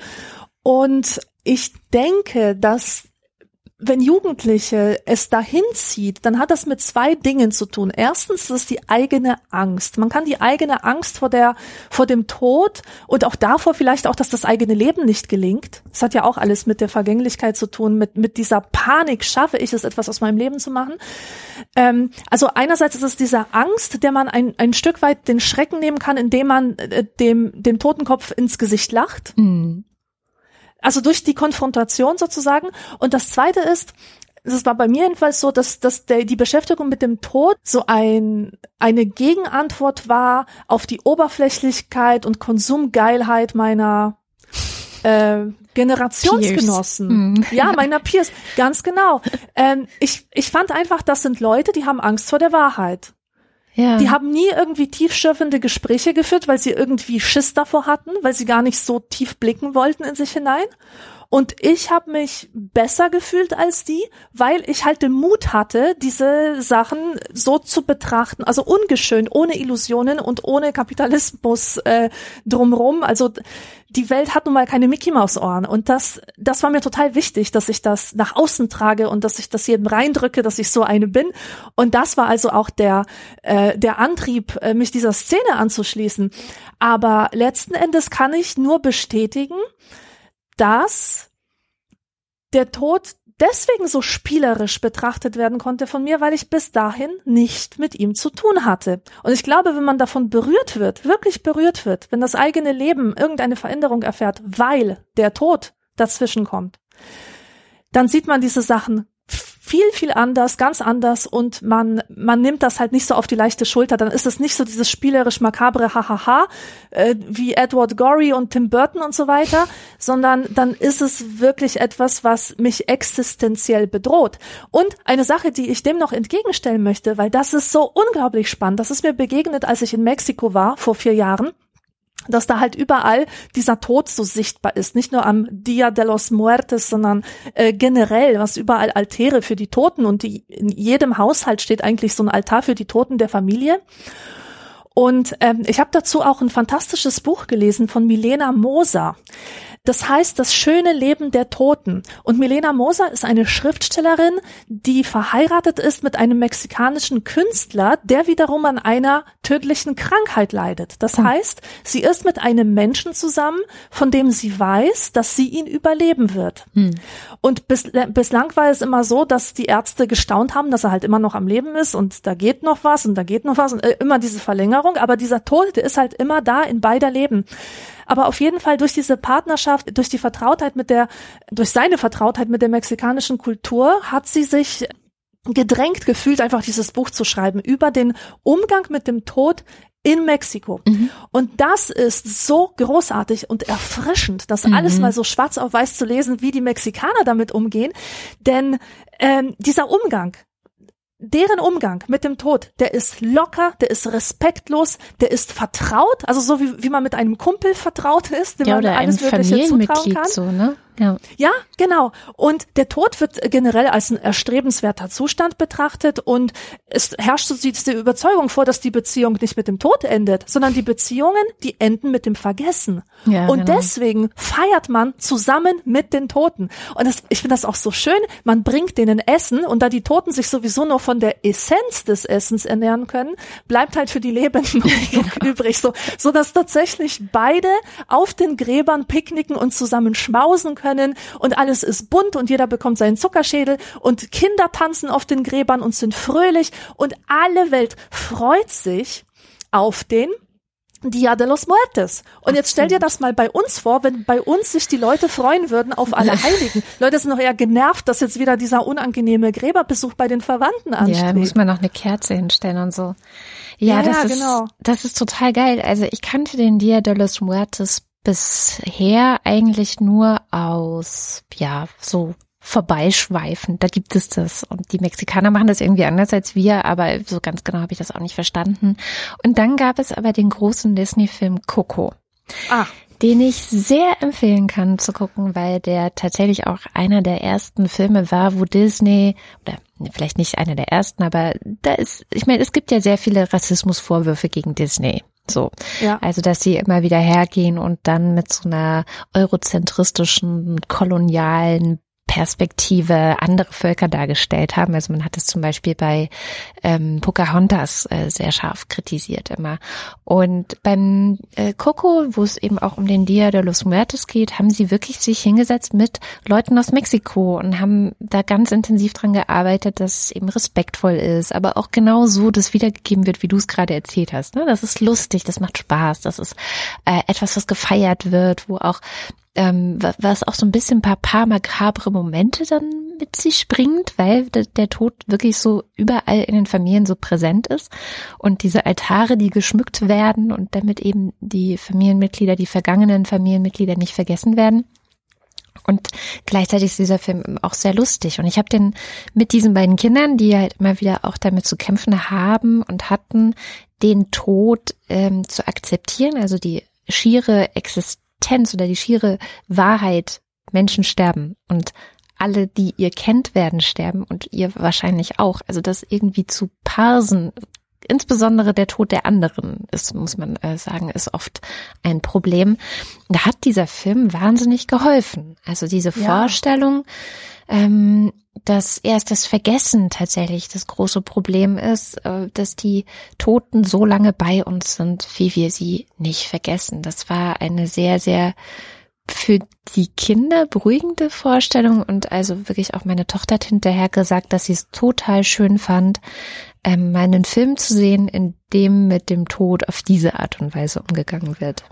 Und ich denke, dass wenn Jugendliche es dahin zieht, dann hat das mit zwei Dingen zu tun. Erstens ist die eigene Angst. Man kann die eigene Angst vor der, vor dem Tod und auch davor vielleicht auch, dass das eigene Leben nicht gelingt. Das hat ja auch alles mit der Vergänglichkeit zu tun, mit, mit dieser Panik, schaffe ich es, etwas aus meinem Leben zu machen. Ähm, also einerseits ist es diese Angst, der man ein, ein Stück weit den Schrecken nehmen kann, indem man äh, dem, dem Totenkopf ins Gesicht lacht. Mhm. Also durch die Konfrontation sozusagen. Und das zweite ist, es war bei mir jedenfalls so, dass, dass der, die Beschäftigung mit dem Tod so ein, eine Gegenantwort war auf die Oberflächlichkeit und Konsumgeilheit meiner äh, Generationsgenossen. Mm. Ja, meiner Peers. Ganz genau. Ähm, ich, ich fand einfach, das sind Leute, die haben Angst vor der Wahrheit. Ja. Die haben nie irgendwie tiefschürfende Gespräche geführt, weil sie irgendwie Schiss davor hatten, weil sie gar nicht so tief blicken wollten in sich hinein. Und ich habe mich besser gefühlt als die, weil ich halt den Mut hatte, diese Sachen so zu betrachten, also ungeschön, ohne Illusionen und ohne Kapitalismus äh, drumrum. Also die Welt hat nun mal keine Mickey Maus Ohren und das das war mir total wichtig, dass ich das nach außen trage und dass ich das jedem reindrücke, dass ich so eine bin und das war also auch der äh, der Antrieb, äh, mich dieser Szene anzuschließen. Aber letzten Endes kann ich nur bestätigen, dass der Tod deswegen so spielerisch betrachtet werden konnte von mir, weil ich bis dahin nicht mit ihm zu tun hatte. Und ich glaube, wenn man davon berührt wird, wirklich berührt wird, wenn das eigene Leben irgendeine Veränderung erfährt, weil der Tod dazwischen kommt, dann sieht man diese Sachen viel, viel anders, ganz anders und man, man nimmt das halt nicht so auf die leichte Schulter. Dann ist es nicht so dieses spielerisch makabre Hahaha, äh, wie Edward Gorey und Tim Burton und so weiter, sondern dann ist es wirklich etwas, was mich existenziell bedroht. Und eine Sache, die ich dem noch entgegenstellen möchte, weil das ist so unglaublich spannend. Das ist mir begegnet, als ich in Mexiko war, vor vier Jahren dass da halt überall dieser Tod so sichtbar ist. Nicht nur am Dia de los Muertes, sondern äh, generell, was überall Altäre für die Toten und die, in jedem Haushalt steht eigentlich so ein Altar für die Toten der Familie. Und ähm, ich habe dazu auch ein fantastisches Buch gelesen von Milena Moser. Das heißt Das schöne Leben der Toten. Und Milena Moser ist eine Schriftstellerin, die verheiratet ist mit einem mexikanischen Künstler, der wiederum an einer tödlichen Krankheit leidet. Das hm. heißt, sie ist mit einem Menschen zusammen, von dem sie weiß, dass sie ihn überleben wird. Hm. Und bis, bislang war es immer so, dass die Ärzte gestaunt haben, dass er halt immer noch am Leben ist und da geht noch was und da geht noch was und äh, immer diese Verlängerung. Aber dieser Tod, der ist halt immer da in beider Leben. Aber auf jeden Fall durch diese Partnerschaft, durch die Vertrautheit mit der, durch seine Vertrautheit mit der mexikanischen Kultur hat sie sich gedrängt gefühlt, einfach dieses Buch zu schreiben über den Umgang mit dem Tod in Mexiko. Mhm. Und das ist so großartig und erfrischend, das mhm. alles mal so schwarz auf weiß zu lesen, wie die Mexikaner damit umgehen. Denn ähm, dieser Umgang, deren Umgang mit dem Tod, der ist locker, der ist respektlos, der ist vertraut, also so wie, wie man mit einem Kumpel vertraut ist, dem ja, man alles Mögliche zutrauen kann. So, ne? Ja. ja, genau. Und der Tod wird generell als ein erstrebenswerter Zustand betrachtet und es herrscht so diese Überzeugung vor, dass die Beziehung nicht mit dem Tod endet, sondern die Beziehungen, die enden mit dem Vergessen. Ja, und genau. deswegen feiert man zusammen mit den Toten. Und das, ich finde das auch so schön. Man bringt denen Essen und da die Toten sich sowieso nur von der Essenz des Essens ernähren können, bleibt halt für die Lebenden übrig. So, so dass tatsächlich beide auf den Gräbern picknicken und zusammen schmausen können können und alles ist bunt und jeder bekommt seinen Zuckerschädel und Kinder tanzen auf den Gräbern und sind fröhlich und alle Welt freut sich auf den Dia de los Muertes. Und jetzt stell dir das mal bei uns vor, wenn bei uns sich die Leute freuen würden auf alle Heiligen. Leute sind noch eher genervt, dass jetzt wieder dieser unangenehme Gräberbesuch bei den Verwandten ansteht. Ja, muss man noch eine Kerze hinstellen und so. Ja, ja das ist, genau. das ist total geil. Also ich kannte den Dia de los Muertes bisher eigentlich nur aus, ja, so vorbeischweifen. Da gibt es das. Und die Mexikaner machen das irgendwie anders als wir, aber so ganz genau habe ich das auch nicht verstanden. Und dann gab es aber den großen Disney-Film Coco. Ah. Den ich sehr empfehlen kann zu gucken, weil der tatsächlich auch einer der ersten Filme war, wo Disney, oder vielleicht nicht einer der ersten, aber da ist, ich meine, es gibt ja sehr viele Rassismusvorwürfe gegen Disney. So. Ja. Also, dass sie immer wieder hergehen und dann mit so einer eurozentristischen, kolonialen Perspektive andere Völker dargestellt haben. Also man hat es zum Beispiel bei ähm, Pocahontas äh, sehr scharf kritisiert immer. Und beim äh, Coco, wo es eben auch um den Dia de los Muertos geht, haben sie wirklich sich hingesetzt mit Leuten aus Mexiko und haben da ganz intensiv dran gearbeitet, dass es eben respektvoll ist, aber auch genau so das wiedergegeben wird, wie du es gerade erzählt hast. Ne? Das ist lustig, das macht Spaß, das ist äh, etwas, was gefeiert wird, wo auch ähm, was auch so ein bisschen ein paar, paar makabre Momente dann mit sich bringt, weil der, Tod wirklich so überall in den Familien so präsent ist und diese Altare, die geschmückt werden und damit eben die Familienmitglieder, die vergangenen Familienmitglieder nicht vergessen werden. Und gleichzeitig ist dieser Film auch sehr lustig. Und ich habe den mit diesen beiden Kindern, die halt immer wieder auch damit zu kämpfen haben und hatten, den Tod ähm, zu akzeptieren, also die schiere Existenz Existenz oder die schiere Wahrheit, Menschen sterben und alle, die ihr kennt, werden sterben und ihr wahrscheinlich auch. Also das irgendwie zu parsen, insbesondere der Tod der anderen ist, muss man äh, sagen, ist oft ein Problem. Da hat dieser Film wahnsinnig geholfen. Also diese ja. Vorstellung, ähm, dass erst das Vergessen tatsächlich das große Problem ist, äh, dass die Toten so lange bei uns sind, wie wir sie nicht vergessen. Das war eine sehr, sehr für die Kinder beruhigende Vorstellung und also wirklich auch meine Tochter hat hinterher gesagt, dass sie es total schön fand, ähm, einen Film zu sehen, in dem mit dem Tod auf diese Art und Weise umgegangen wird.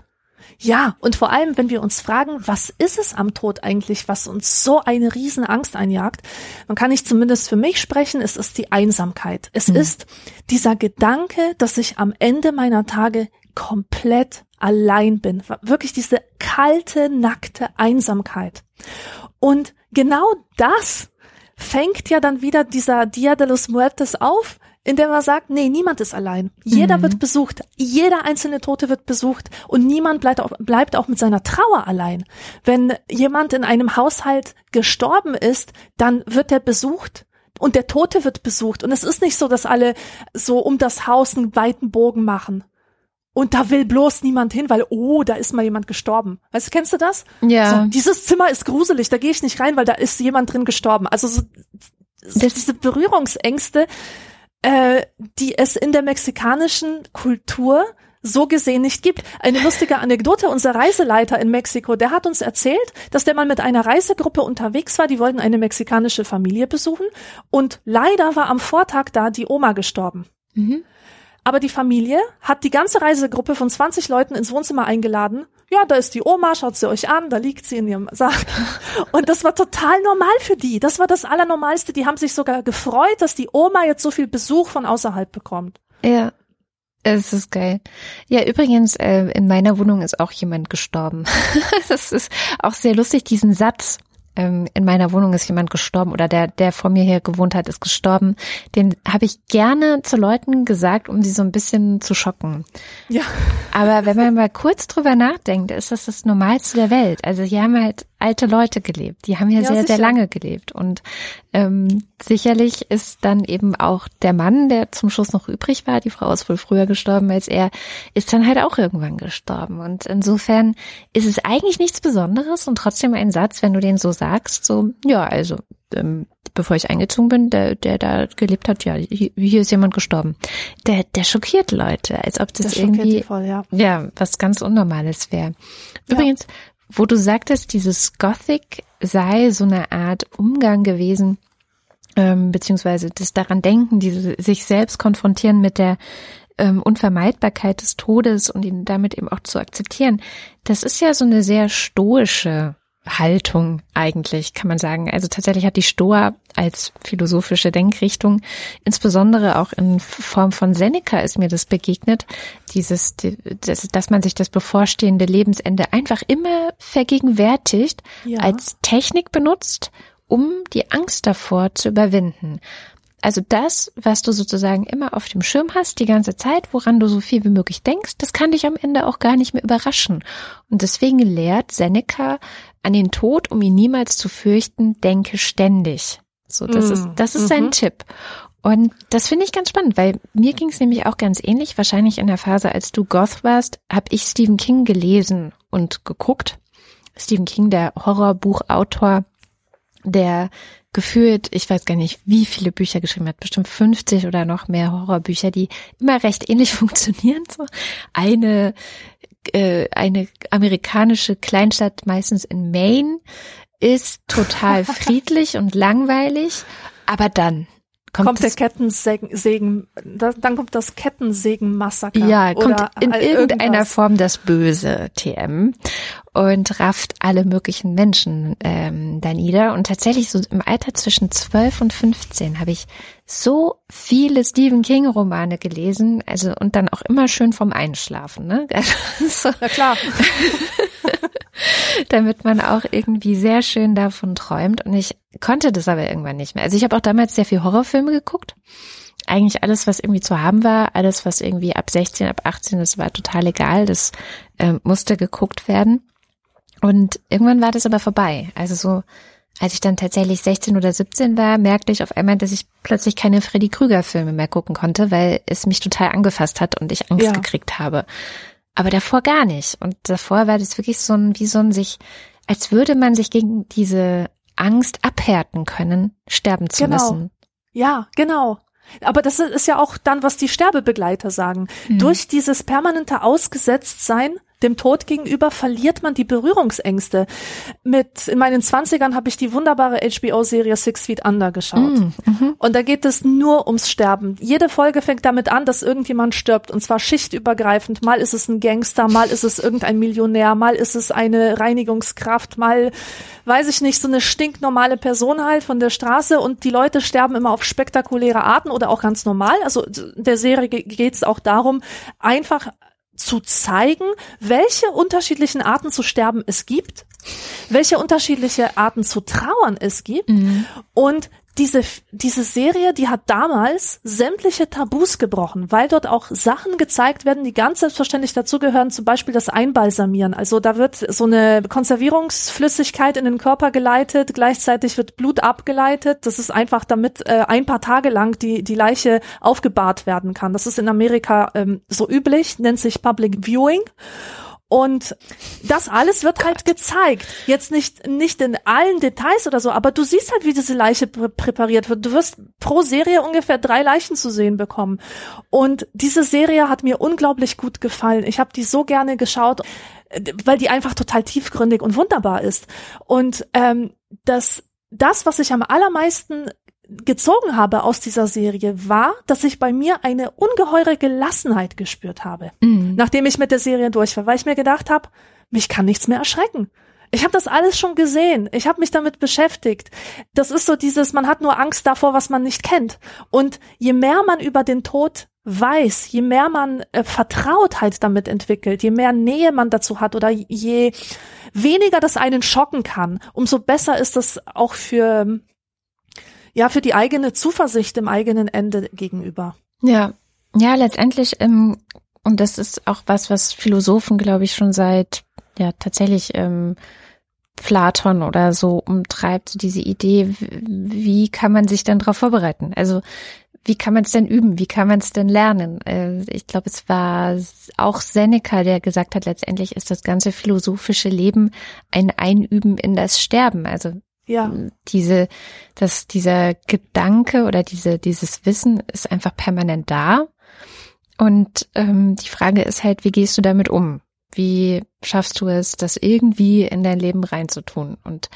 Ja, und vor allem, wenn wir uns fragen, was ist es am Tod eigentlich, was uns so eine riesen Angst einjagt, man kann nicht zumindest für mich sprechen, es ist die Einsamkeit. Es mhm. ist dieser Gedanke, dass ich am Ende meiner Tage komplett allein bin. Wirklich diese kalte, nackte Einsamkeit. Und genau das fängt ja dann wieder dieser Dia de los Muertes auf, in der man sagt, nee, niemand ist allein. Jeder mhm. wird besucht. Jeder einzelne Tote wird besucht und niemand bleibt auch, bleibt auch mit seiner Trauer allein. Wenn jemand in einem Haushalt gestorben ist, dann wird er besucht und der Tote wird besucht. Und es ist nicht so, dass alle so um das Haus einen weiten Bogen machen. Und da will bloß niemand hin, weil, oh, da ist mal jemand gestorben. Weißt du, kennst du das? Ja. So, dieses Zimmer ist gruselig, da gehe ich nicht rein, weil da ist jemand drin gestorben. Also so, das, diese Berührungsängste, äh, die es in der mexikanischen Kultur so gesehen nicht gibt. Eine lustige Anekdote, unser Reiseleiter in Mexiko, der hat uns erzählt, dass der mal mit einer Reisegruppe unterwegs war, die wollten eine mexikanische Familie besuchen und leider war am Vortag da die Oma gestorben. Mhm. Aber die Familie hat die ganze Reisegruppe von 20 Leuten ins Wohnzimmer eingeladen. Ja, da ist die Oma, schaut sie euch an, da liegt sie in ihrem Sarg. Und das war total normal für die. Das war das Allernormalste. Die haben sich sogar gefreut, dass die Oma jetzt so viel Besuch von außerhalb bekommt. Ja. Es ist geil. Ja, übrigens, äh, in meiner Wohnung ist auch jemand gestorben. das ist auch sehr lustig, diesen Satz ähm, in meiner Wohnung ist jemand gestorben oder der, der vor mir hier gewohnt hat, ist gestorben. Den habe ich gerne zu Leuten gesagt, um sie so ein bisschen zu schocken. Ja. Aber wenn man mal kurz drüber nachdenkt, ist das das Normalste der Welt. Also hier haben halt alte Leute gelebt. Die haben ja, ja sehr, sicher. sehr lange gelebt. Und ähm, sicherlich ist dann eben auch der Mann, der zum Schluss noch übrig war, die Frau ist wohl früher gestorben als er, ist dann halt auch irgendwann gestorben. Und insofern ist es eigentlich nichts Besonderes und trotzdem ein Satz, wenn du den so sagst, so, ja, also ähm, bevor ich eingezogen bin, der, der da gelebt hat, ja, hier, hier ist jemand gestorben. Der, der schockiert Leute, als ob das, das irgendwie voll, ja. ja was ganz Unnormales wäre. Übrigens, ja wo du sagtest, dieses Gothic sei so eine Art Umgang gewesen, ähm, beziehungsweise das daran denken, diese sich selbst konfrontieren mit der ähm, Unvermeidbarkeit des Todes und ihn damit eben auch zu akzeptieren. Das ist ja so eine sehr stoische Haltung eigentlich, kann man sagen. Also tatsächlich hat die Stoa als philosophische Denkrichtung, insbesondere auch in Form von Seneca ist mir das begegnet, dieses, dass man sich das bevorstehende Lebensende einfach immer vergegenwärtigt, ja. als Technik benutzt, um die Angst davor zu überwinden. Also das, was du sozusagen immer auf dem Schirm hast, die ganze Zeit, woran du so viel wie möglich denkst, das kann dich am Ende auch gar nicht mehr überraschen. Und deswegen lehrt Seneca an den Tod, um ihn niemals zu fürchten, denke ständig. So, das mm. ist, das ist sein mhm. Tipp. Und das finde ich ganz spannend, weil mir ging es nämlich auch ganz ähnlich. Wahrscheinlich in der Phase, als du Goth warst, habe ich Stephen King gelesen und geguckt. Stephen King, der Horrorbuchautor, der gefühlt, ich weiß gar nicht, wie viele Bücher geschrieben hat, bestimmt 50 oder noch mehr Horrorbücher, die immer recht ähnlich funktionieren. So eine äh, eine amerikanische Kleinstadt, meistens in Maine, ist total friedlich und langweilig, aber dann kommt, kommt der Kettensägen, dann kommt das Kettensägenmassaker. Ja, kommt in irgendeiner irgendwas. Form das böse TM und rafft alle möglichen Menschen ähm, da nieder. Und tatsächlich so im Alter zwischen 12 und 15 habe ich so viele Stephen King Romane gelesen, also und dann auch immer schön vom Einschlafen, ne? so. Ja klar. damit man auch irgendwie sehr schön davon träumt. Und ich konnte das aber irgendwann nicht mehr. Also ich habe auch damals sehr viel Horrorfilme geguckt. Eigentlich alles, was irgendwie zu haben war, alles, was irgendwie ab 16, ab 18, das war total egal. Das äh, musste geguckt werden. Und irgendwann war das aber vorbei. Also so, als ich dann tatsächlich 16 oder 17 war, merkte ich auf einmal, dass ich plötzlich keine Freddy Krüger Filme mehr gucken konnte, weil es mich total angefasst hat und ich Angst ja. gekriegt habe. Aber davor gar nicht. Und davor war das wirklich so ein, wie so ein sich, als würde man sich gegen diese Angst abhärten können, sterben zu genau. müssen. Ja, genau. Aber das ist ja auch dann, was die Sterbebegleiter sagen. Mhm. Durch dieses permanente Ausgesetztsein dem Tod gegenüber verliert man die Berührungsängste. Mit in meinen Zwanzigern habe ich die wunderbare HBO-Serie Six Feet Under geschaut. Mm, mhm. Und da geht es nur ums Sterben. Jede Folge fängt damit an, dass irgendjemand stirbt. Und zwar schichtübergreifend. Mal ist es ein Gangster, mal ist es irgendein Millionär, mal ist es eine Reinigungskraft, mal weiß ich nicht, so eine stinknormale Person halt von der Straße und die Leute sterben immer auf spektakuläre Arten oder auch ganz normal. Also der Serie geht es auch darum, einfach zu zeigen, welche unterschiedlichen Arten zu sterben es gibt, welche unterschiedliche Arten zu trauern es gibt mhm. und diese, diese Serie, die hat damals sämtliche Tabus gebrochen, weil dort auch Sachen gezeigt werden, die ganz selbstverständlich dazugehören, zum Beispiel das Einbalsamieren. Also da wird so eine Konservierungsflüssigkeit in den Körper geleitet, gleichzeitig wird Blut abgeleitet. Das ist einfach, damit äh, ein paar Tage lang die, die Leiche aufgebahrt werden kann. Das ist in Amerika ähm, so üblich, nennt sich Public Viewing. Und das alles wird halt gezeigt. Jetzt nicht, nicht in allen Details oder so, aber du siehst halt, wie diese Leiche prä präpariert wird. Du wirst pro Serie ungefähr drei Leichen zu sehen bekommen. Und diese Serie hat mir unglaublich gut gefallen. Ich habe die so gerne geschaut, weil die einfach total tiefgründig und wunderbar ist. Und ähm, das, das, was ich am allermeisten gezogen habe aus dieser Serie, war, dass ich bei mir eine ungeheure Gelassenheit gespürt habe, mhm. nachdem ich mit der Serie durch war, weil ich mir gedacht habe, mich kann nichts mehr erschrecken. Ich habe das alles schon gesehen. Ich habe mich damit beschäftigt. Das ist so dieses, man hat nur Angst davor, was man nicht kennt. Und je mehr man über den Tod weiß, je mehr man äh, Vertrautheit damit entwickelt, je mehr Nähe man dazu hat oder je weniger das einen schocken kann, umso besser ist das auch für ja, für die eigene Zuversicht im eigenen Ende gegenüber. Ja, ja, letztendlich, ähm, und das ist auch was, was Philosophen, glaube ich, schon seit, ja, tatsächlich, ähm, Platon oder so umtreibt, so diese Idee, wie kann man sich denn darauf vorbereiten? Also wie kann man es denn üben? Wie kann man es denn lernen? Äh, ich glaube, es war auch Seneca, der gesagt hat, letztendlich ist das ganze philosophische Leben ein Einüben in das Sterben. Also ja. Diese, dass dieser Gedanke oder diese, dieses Wissen ist einfach permanent da. Und ähm, die Frage ist halt, wie gehst du damit um? Wie schaffst du es, das irgendwie in dein Leben reinzutun? Und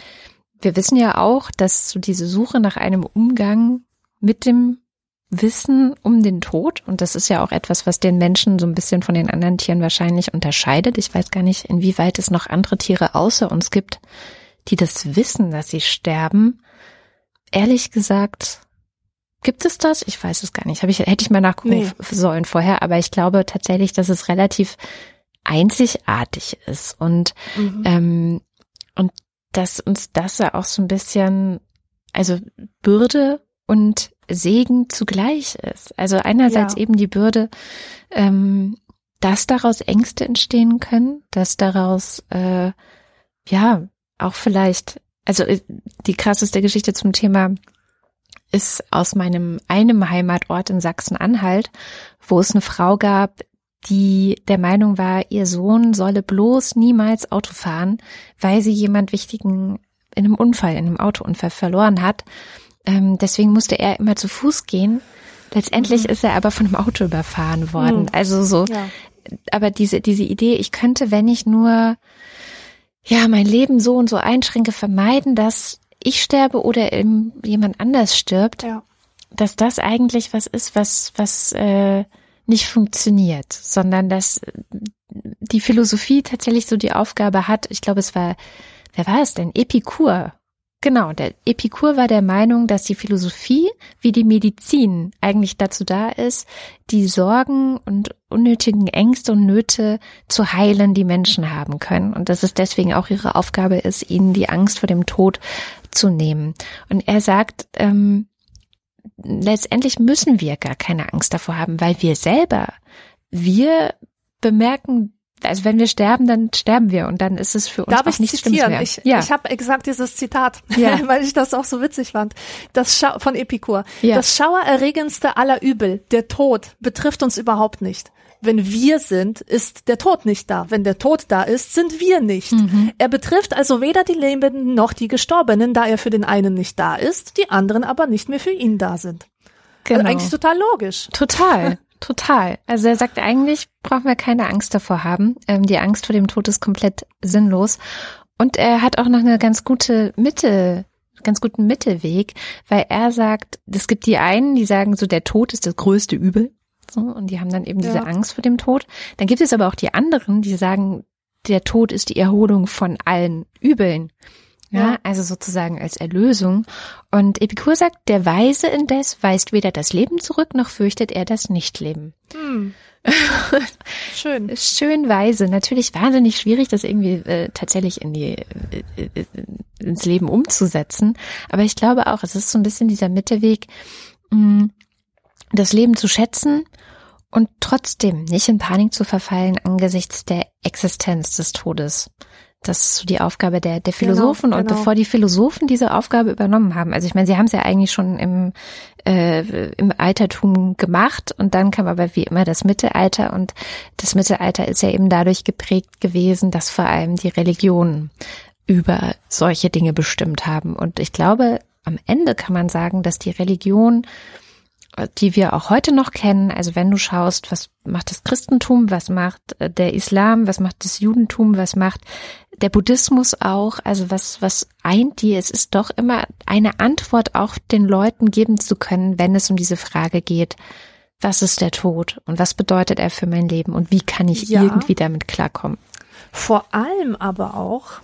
wir wissen ja auch, dass so diese Suche nach einem Umgang mit dem Wissen um den Tod, und das ist ja auch etwas, was den Menschen so ein bisschen von den anderen Tieren wahrscheinlich unterscheidet. Ich weiß gar nicht, inwieweit es noch andere Tiere außer uns gibt, die das wissen, dass sie sterben. Ehrlich gesagt, gibt es das? Ich weiß es gar nicht. Habe ich, hätte ich mal nachgucken nee. sollen vorher, aber ich glaube tatsächlich, dass es relativ einzigartig ist und, mhm. ähm, und dass uns das ja auch so ein bisschen, also Bürde und Segen zugleich ist. Also einerseits ja. eben die Bürde, ähm, dass daraus Ängste entstehen können, dass daraus äh, ja auch vielleicht, also äh, die krasseste Geschichte zum Thema ist aus meinem einem Heimatort in Sachsen-Anhalt, wo es eine Frau gab, die der Meinung war, ihr Sohn solle bloß niemals Auto fahren, weil sie jemand wichtigen in einem Unfall, in einem Autounfall verloren hat. Ähm, deswegen musste er immer zu Fuß gehen. Letztendlich mhm. ist er aber von einem Auto überfahren worden. Mhm. Also so, ja. aber diese, diese Idee, ich könnte, wenn ich nur, ja, mein Leben so und so einschränke, vermeiden, dass ich sterbe oder jemand anders stirbt, ja. dass das eigentlich was ist, was, was, äh, nicht funktioniert, sondern dass die Philosophie tatsächlich so die Aufgabe hat, ich glaube, es war, wer war es denn? Epikur. Genau, der Epikur war der Meinung, dass die Philosophie wie die Medizin eigentlich dazu da ist, die Sorgen und unnötigen Ängste und Nöte zu heilen, die Menschen haben können. Und dass es deswegen auch ihre Aufgabe ist, ihnen die Angst vor dem Tod zu nehmen. Und er sagt, ähm, letztendlich müssen wir gar keine Angst davor haben, weil wir selber, wir bemerken also wenn wir sterben, dann sterben wir und dann ist es für uns Darf auch nichts zitieren? Mehr. Ich, ja. ich habe exakt dieses Zitat, ja. weil ich das auch so witzig fand. Das Schau von Epikur. Ja. Das schauererregendste aller Übel, der Tod, betrifft uns überhaupt nicht wenn wir sind, ist der Tod nicht da. Wenn der Tod da ist, sind wir nicht. Mhm. Er betrifft also weder die Lebenden noch die Gestorbenen, da er für den einen nicht da ist, die anderen aber nicht mehr für ihn da sind. Also genau. Also eigentlich total logisch. Total. Total. Also er sagt eigentlich, brauchen wir keine Angst davor haben. Ähm, die Angst vor dem Tod ist komplett sinnlos. Und er hat auch noch eine ganz gute Mitte, ganz guten Mittelweg, weil er sagt, es gibt die einen, die sagen so, der Tod ist das größte Übel. So, und die haben dann eben diese Angst vor dem Tod. Dann gibt es aber auch die anderen, die sagen, der Tod ist die Erholung von allen Übeln. Ja, also sozusagen als Erlösung. Und Epikur sagt, der Weise indes weist weder das Leben zurück, noch fürchtet er das Nichtleben. Hm. Schön. Schön weise. Natürlich wahnsinnig schwierig, das irgendwie äh, tatsächlich in die, äh, äh, ins Leben umzusetzen. Aber ich glaube auch, es ist so ein bisschen dieser Mittelweg, mh, hm, das Leben zu schätzen und trotzdem nicht in Panik zu verfallen angesichts der Existenz des Todes. Das ist so die Aufgabe der, der genau, Philosophen. Genau, und genau. bevor die Philosophen diese Aufgabe übernommen haben, also ich meine, sie haben es ja eigentlich schon im, äh, im Altertum gemacht und dann kam aber wie immer das Mittelalter und das Mittelalter ist ja eben dadurch geprägt gewesen, dass vor allem die Religionen über solche Dinge bestimmt haben. Und ich glaube, am Ende kann man sagen, dass die Religion die wir auch heute noch kennen. Also wenn du schaust, was macht das Christentum, was macht äh, der Islam, was macht das Judentum, was macht der Buddhismus auch, also was, was eint die? Es ist doch immer eine Antwort auch den Leuten geben zu können, wenn es um diese Frage geht, was ist der Tod und was bedeutet er für mein Leben und wie kann ich ja, irgendwie damit klarkommen? Vor allem aber auch,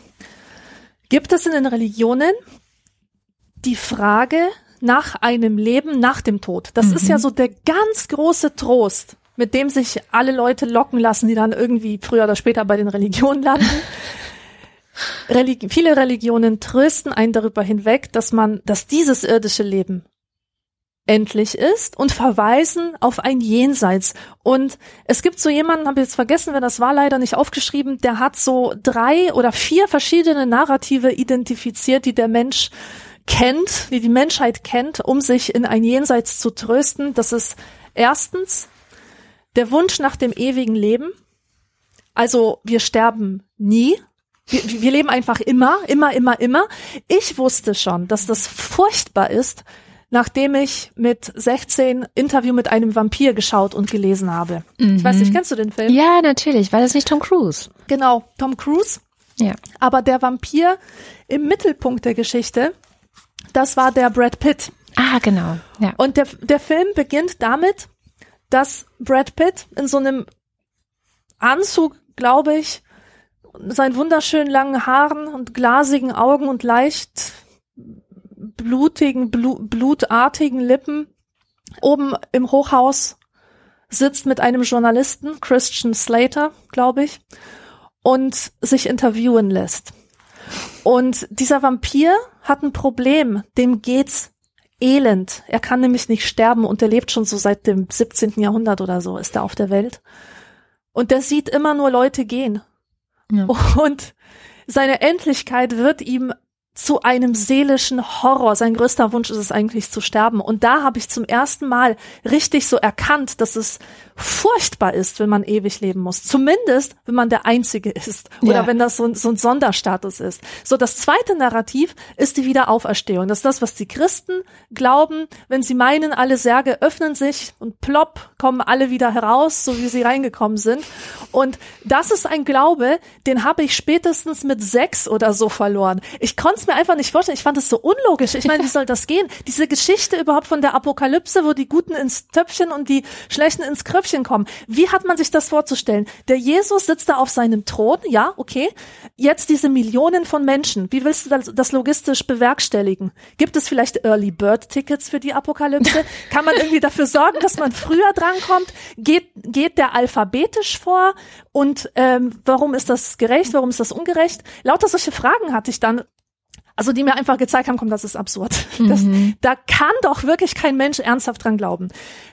gibt es in den Religionen die Frage, nach einem Leben nach dem Tod. Das mhm. ist ja mhm. so der ganz große Trost, mit dem sich alle Leute locken lassen, die dann irgendwie früher oder später bei den Religionen landen. Religi viele Religionen trösten einen darüber hinweg, dass man, dass dieses irdische Leben endlich ist und verweisen auf ein Jenseits. Und es gibt so jemanden, habe ich jetzt vergessen, wer das war, leider nicht aufgeschrieben, der hat so drei oder vier verschiedene Narrative identifiziert, die der Mensch kennt, die die Menschheit kennt, um sich in ein Jenseits zu trösten. Das ist erstens der Wunsch nach dem ewigen Leben. Also wir sterben nie. Wir, wir leben einfach immer, immer, immer, immer. Ich wusste schon, dass das furchtbar ist, nachdem ich mit 16 Interview mit einem Vampir geschaut und gelesen habe. Mhm. Ich weiß nicht, mhm. kennst du den Film? Ja, natürlich. War das nicht Tom Cruise? Genau, Tom Cruise. Ja. Aber der Vampir im Mittelpunkt der Geschichte das war der Brad Pitt. Ah, genau. Ja. Und der, der Film beginnt damit, dass Brad Pitt in so einem Anzug, glaube ich, seinen wunderschönen langen Haaren und glasigen Augen und leicht blutigen, blu blutartigen Lippen oben im Hochhaus sitzt mit einem Journalisten, Christian Slater, glaube ich, und sich interviewen lässt. Und dieser Vampir hat ein Problem, dem geht's elend. Er kann nämlich nicht sterben und er lebt schon so seit dem 17. Jahrhundert oder so, ist er auf der Welt. Und der sieht immer nur Leute gehen. Ja. Und seine Endlichkeit wird ihm zu einem seelischen Horror. Sein größter Wunsch ist es eigentlich zu sterben. Und da habe ich zum ersten Mal richtig so erkannt, dass es furchtbar ist, wenn man ewig leben muss. Zumindest, wenn man der Einzige ist oder ja. wenn das so, so, ein Sonderstatus ist. So, das zweite Narrativ ist die Wiederauferstehung. Das ist das, was die Christen glauben, wenn sie meinen, alle Särge öffnen sich und plopp kommen alle wieder heraus, so wie sie reingekommen sind. Und das ist ein Glaube, den habe ich spätestens mit sechs oder so verloren. Ich konnte es mir einfach nicht vorstellen. Ich fand es so unlogisch. Ich meine, wie soll das gehen? Diese Geschichte überhaupt von der Apokalypse, wo die Guten ins Töpfchen und die Schlechten ins Kröpfchen kommen. Wie hat man sich das vorzustellen? Der Jesus sitzt da auf seinem Thron, ja, okay. Jetzt diese Millionen von Menschen. Wie willst du das, logistisch bewerkstelligen? Gibt es vielleicht Early Bird Tickets für die Apokalypse? Kann man irgendwie dafür sorgen, dass man früher drankommt? Geht, geht der alphabetisch vor? Und ähm, warum ist das gerecht? Warum ist das ungerecht? Lauter solche Fragen hatte ich dann also die mir einfach gezeigt haben, komm, das ist absurd. Das, mhm. Da kann doch wirklich kein Mensch ernsthaft dran glauben.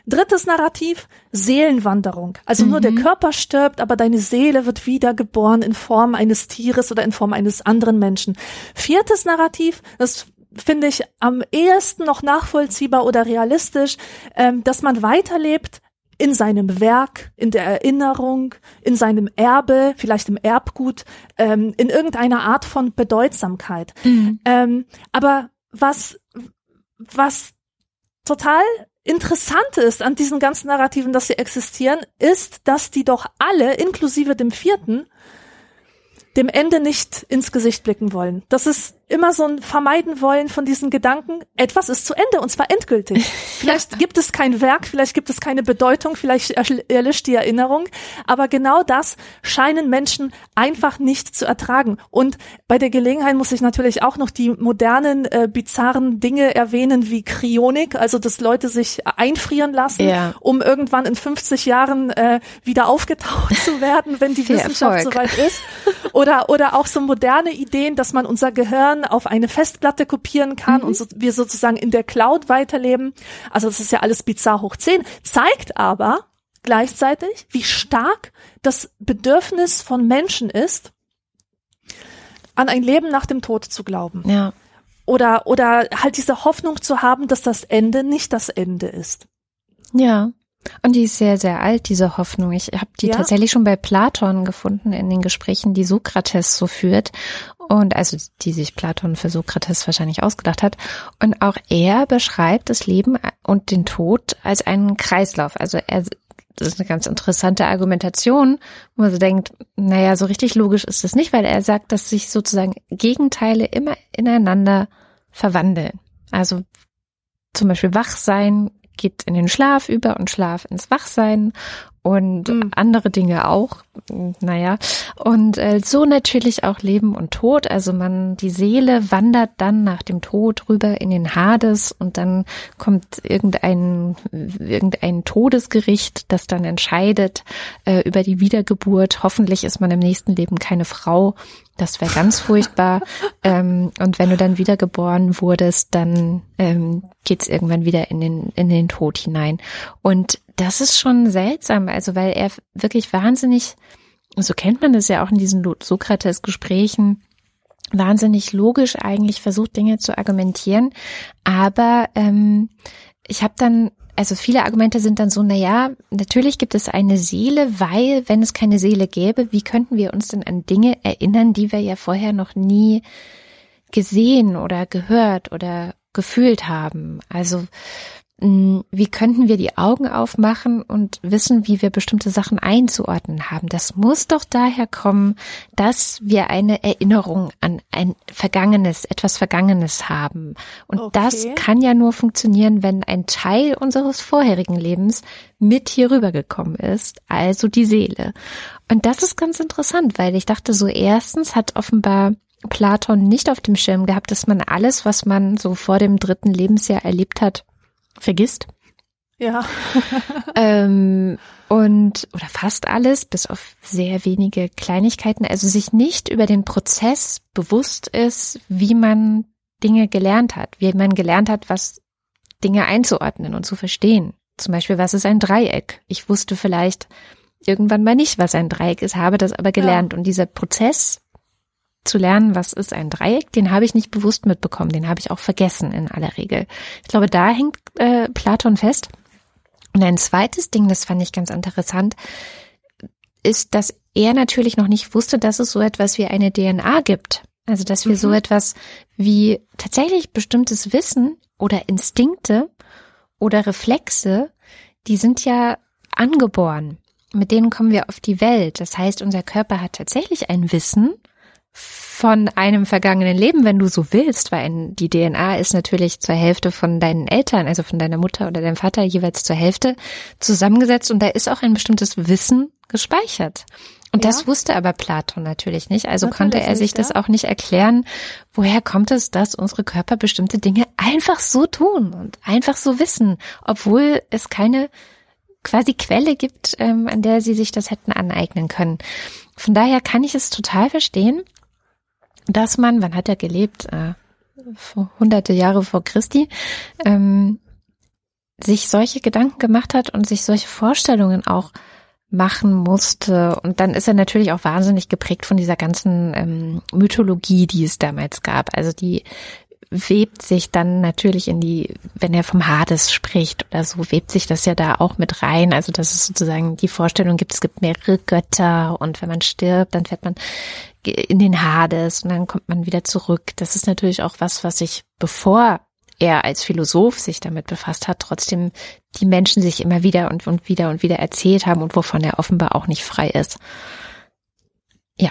Drittes Narrativ, Seelenwanderung. Also mhm. nur der mhm. Körper stirbt, aber deine Seele wird wiedergeboren in Form eines Tieres oder in Form eines anderen Menschen. Viertes Narrativ, das finde ich am ehesten noch nachvollziehbar oder realistisch, ähm, dass man weiterlebt in seinem Werk, in der Erinnerung, in seinem Erbe, vielleicht im Erbgut, ähm, in irgendeiner Art von Bedeutsamkeit. Mhm. Ähm, aber was, was total interessant ist an diesen ganzen Narrativen, dass sie existieren, ist, dass die doch alle, inklusive dem vierten, dem Ende nicht ins Gesicht blicken wollen. Das ist immer so ein Vermeiden wollen von diesen Gedanken, etwas ist zu Ende und zwar endgültig. Vielleicht ja. gibt es kein Werk, vielleicht gibt es keine Bedeutung, vielleicht erlischt die Erinnerung, aber genau das scheinen Menschen einfach nicht zu ertragen. Und bei der Gelegenheit muss ich natürlich auch noch die modernen, äh, bizarren Dinge erwähnen wie Kryonik, also dass Leute sich einfrieren lassen, ja. um irgendwann in 50 Jahren äh, wieder aufgetaucht zu werden, wenn die Wissenschaft soweit ist. Oder, oder auch so moderne Ideen, dass man unser Gehirn auf eine Festplatte kopieren kann mhm. und so, wir sozusagen in der Cloud weiterleben. Also das ist ja alles bizarr hoch 10, zeigt aber gleichzeitig, wie stark das Bedürfnis von Menschen ist, an ein Leben nach dem Tod zu glauben. Ja. Oder, oder halt diese Hoffnung zu haben, dass das Ende nicht das Ende ist. Ja. Und die ist sehr, sehr alt, diese Hoffnung. Ich habe die ja. tatsächlich schon bei Platon gefunden in den Gesprächen, die Sokrates so führt. Und also die sich Platon für Sokrates wahrscheinlich ausgedacht hat. Und auch er beschreibt das Leben und den Tod als einen Kreislauf. Also er das ist eine ganz interessante Argumentation, wo man so denkt, naja, so richtig logisch ist das nicht, weil er sagt, dass sich sozusagen Gegenteile immer ineinander verwandeln. Also zum Beispiel Wachsein geht in den Schlaf über und Schlaf ins Wachsein und mhm. andere Dinge auch. Naja, und äh, so natürlich auch Leben und Tod. Also man, die Seele wandert dann nach dem Tod rüber in den Hades und dann kommt irgendein, irgendein Todesgericht, das dann entscheidet äh, über die Wiedergeburt. Hoffentlich ist man im nächsten Leben keine Frau. Das wäre ganz furchtbar. ähm, und wenn du dann wiedergeboren wurdest, dann ähm, geht's irgendwann wieder in den, in den Tod hinein. Und das ist schon seltsam, also weil er wirklich wahnsinnig, so kennt man das ja auch in diesen Sokrates-Gesprächen, wahnsinnig logisch eigentlich versucht, Dinge zu argumentieren. Aber ähm, ich habe dann, also viele Argumente sind dann so, na ja, natürlich gibt es eine Seele, weil wenn es keine Seele gäbe, wie könnten wir uns denn an Dinge erinnern, die wir ja vorher noch nie gesehen oder gehört oder gefühlt haben? Also wie könnten wir die Augen aufmachen und wissen, wie wir bestimmte Sachen einzuordnen haben? Das muss doch daher kommen, dass wir eine Erinnerung an ein Vergangenes, etwas Vergangenes haben. Und okay. das kann ja nur funktionieren, wenn ein Teil unseres vorherigen Lebens mit hier rübergekommen ist, also die Seele. Und das ist ganz interessant, weil ich dachte so erstens hat offenbar Platon nicht auf dem Schirm gehabt, dass man alles, was man so vor dem dritten Lebensjahr erlebt hat, vergisst. Ja. ähm, und oder fast alles, bis auf sehr wenige Kleinigkeiten, also sich nicht über den Prozess bewusst ist, wie man Dinge gelernt hat, wie man gelernt hat, was Dinge einzuordnen und zu verstehen. Zum Beispiel, was ist ein Dreieck? Ich wusste vielleicht irgendwann mal nicht, was ein Dreieck ist, habe das aber gelernt. Ja. Und dieser Prozess zu lernen, was ist ein Dreieck, den habe ich nicht bewusst mitbekommen, den habe ich auch vergessen in aller Regel. Ich glaube, da hängt äh, Platon fest. Und ein zweites Ding, das fand ich ganz interessant, ist, dass er natürlich noch nicht wusste, dass es so etwas wie eine DNA gibt. Also, dass wir mhm. so etwas wie tatsächlich bestimmtes Wissen oder Instinkte oder Reflexe, die sind ja angeboren. Mit denen kommen wir auf die Welt. Das heißt, unser Körper hat tatsächlich ein Wissen von einem vergangenen Leben, wenn du so willst, weil die DNA ist natürlich zur Hälfte von deinen Eltern, also von deiner Mutter oder deinem Vater jeweils zur Hälfte zusammengesetzt und da ist auch ein bestimmtes Wissen gespeichert. Und ja. das wusste aber Platon natürlich nicht. Also natürlich konnte er sich nicht, das ja. auch nicht erklären. Woher kommt es, dass unsere Körper bestimmte Dinge einfach so tun und einfach so wissen, obwohl es keine quasi Quelle gibt, ähm, an der sie sich das hätten aneignen können. Von daher kann ich es total verstehen, dass man, wann hat er gelebt? Äh, vor hunderte Jahre vor Christi, ähm, sich solche Gedanken gemacht hat und sich solche Vorstellungen auch machen musste. Und dann ist er natürlich auch wahnsinnig geprägt von dieser ganzen ähm, Mythologie, die es damals gab. Also die webt sich dann natürlich in die, wenn er vom Hades spricht oder so, webt sich das ja da auch mit rein. Also dass es sozusagen die Vorstellung gibt, es gibt mehrere Götter und wenn man stirbt, dann fährt man in den Hades und dann kommt man wieder zurück. Das ist natürlich auch was, was ich, bevor er als Philosoph sich damit befasst hat, trotzdem die Menschen sich immer wieder und, und wieder und wieder erzählt haben und wovon er offenbar auch nicht frei ist. Ja.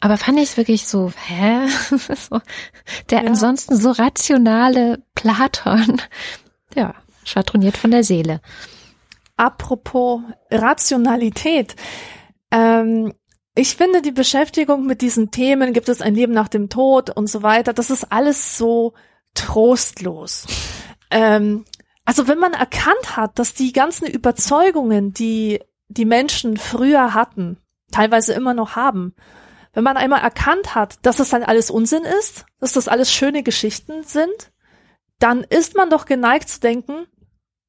Aber fand ich es wirklich so, hä? so, der ja. ansonsten so rationale Platon, ja, schwadroniert von der Seele. Apropos Rationalität. Ähm, ich finde die Beschäftigung mit diesen Themen, gibt es ein Leben nach dem Tod und so weiter, das ist alles so trostlos. Ähm, also wenn man erkannt hat, dass die ganzen Überzeugungen, die die Menschen früher hatten, teilweise immer noch haben, wenn man einmal erkannt hat, dass es dann alles Unsinn ist, dass das alles schöne Geschichten sind, dann ist man doch geneigt zu denken,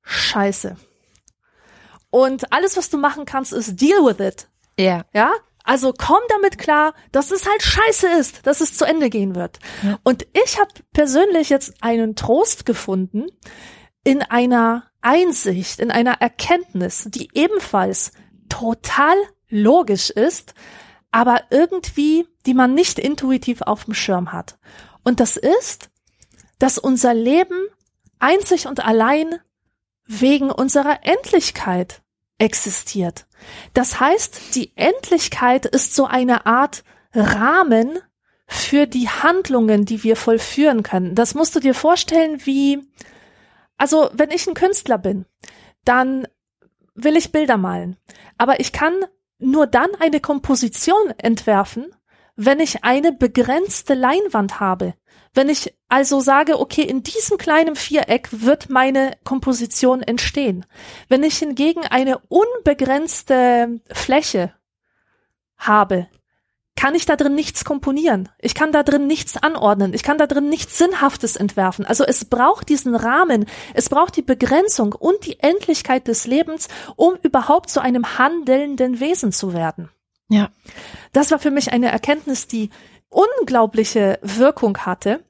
scheiße. Und alles, was du machen kannst, ist deal with it. Ja. Ja? Also komm damit klar, dass es halt scheiße ist, dass es zu Ende gehen wird. Ja. Und ich habe persönlich jetzt einen Trost gefunden in einer Einsicht, in einer Erkenntnis, die ebenfalls total logisch ist, aber irgendwie, die man nicht intuitiv auf dem Schirm hat. Und das ist, dass unser Leben einzig und allein wegen unserer Endlichkeit existiert. Das heißt, die Endlichkeit ist so eine Art Rahmen für die Handlungen, die wir vollführen können. Das musst du dir vorstellen wie, also wenn ich ein Künstler bin, dann will ich Bilder malen. Aber ich kann nur dann eine Komposition entwerfen, wenn ich eine begrenzte Leinwand habe. Wenn ich also sage, okay, in diesem kleinen Viereck wird meine Komposition entstehen. Wenn ich hingegen eine unbegrenzte Fläche habe, kann ich da drin nichts komponieren. Ich kann da drin nichts anordnen. Ich kann da drin nichts Sinnhaftes entwerfen. Also es braucht diesen Rahmen. Es braucht die Begrenzung und die Endlichkeit des Lebens, um überhaupt zu einem handelnden Wesen zu werden. Ja. Das war für mich eine Erkenntnis, die unglaubliche Wirkung hatte.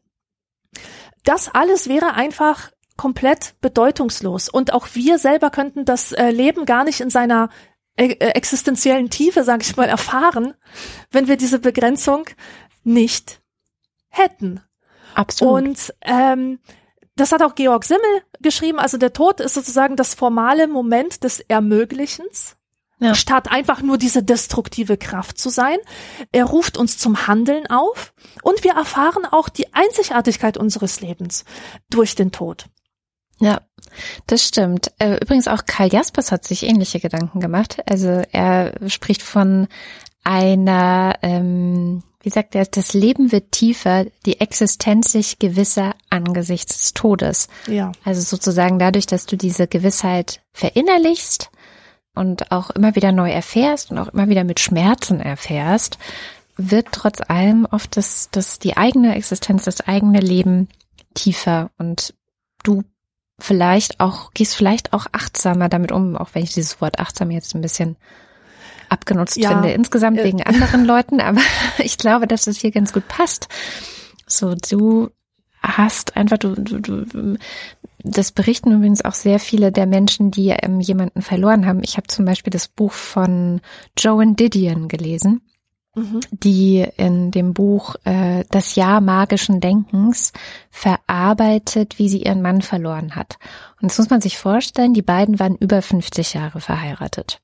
Das alles wäre einfach komplett bedeutungslos. Und auch wir selber könnten das äh, Leben gar nicht in seiner äh, äh, existenziellen Tiefe, sage ich mal, erfahren, wenn wir diese Begrenzung nicht hätten. Absolut. Und ähm, das hat auch Georg Simmel geschrieben. Also der Tod ist sozusagen das formale Moment des Ermöglichens. Ja. Statt einfach nur diese destruktive Kraft zu sein. Er ruft uns zum Handeln auf und wir erfahren auch die Einzigartigkeit unseres Lebens durch den Tod. Ja, das stimmt. Äh, übrigens auch Karl Jaspers hat sich ähnliche Gedanken gemacht. Also er spricht von einer, ähm, wie sagt er, das Leben wird tiefer, die Existenz sich gewisser angesichts des Todes. Ja. Also sozusagen dadurch, dass du diese Gewissheit verinnerlichst, und auch immer wieder neu erfährst und auch immer wieder mit Schmerzen erfährst, wird trotz allem oft das, das die eigene Existenz, das eigene Leben tiefer und du vielleicht auch, gehst vielleicht auch achtsamer damit um, auch wenn ich dieses Wort achtsam jetzt ein bisschen abgenutzt ja. finde, insgesamt wegen anderen Leuten, aber ich glaube, dass es hier ganz gut passt. So, du hast einfach, du, du, du, das berichten übrigens auch sehr viele der Menschen, die ähm, jemanden verloren haben. Ich habe zum Beispiel das Buch von Joan Didion gelesen, mhm. die in dem Buch äh, Das Jahr magischen Denkens verarbeitet, wie sie ihren Mann verloren hat. Und das muss man sich vorstellen, die beiden waren über 50 Jahre verheiratet.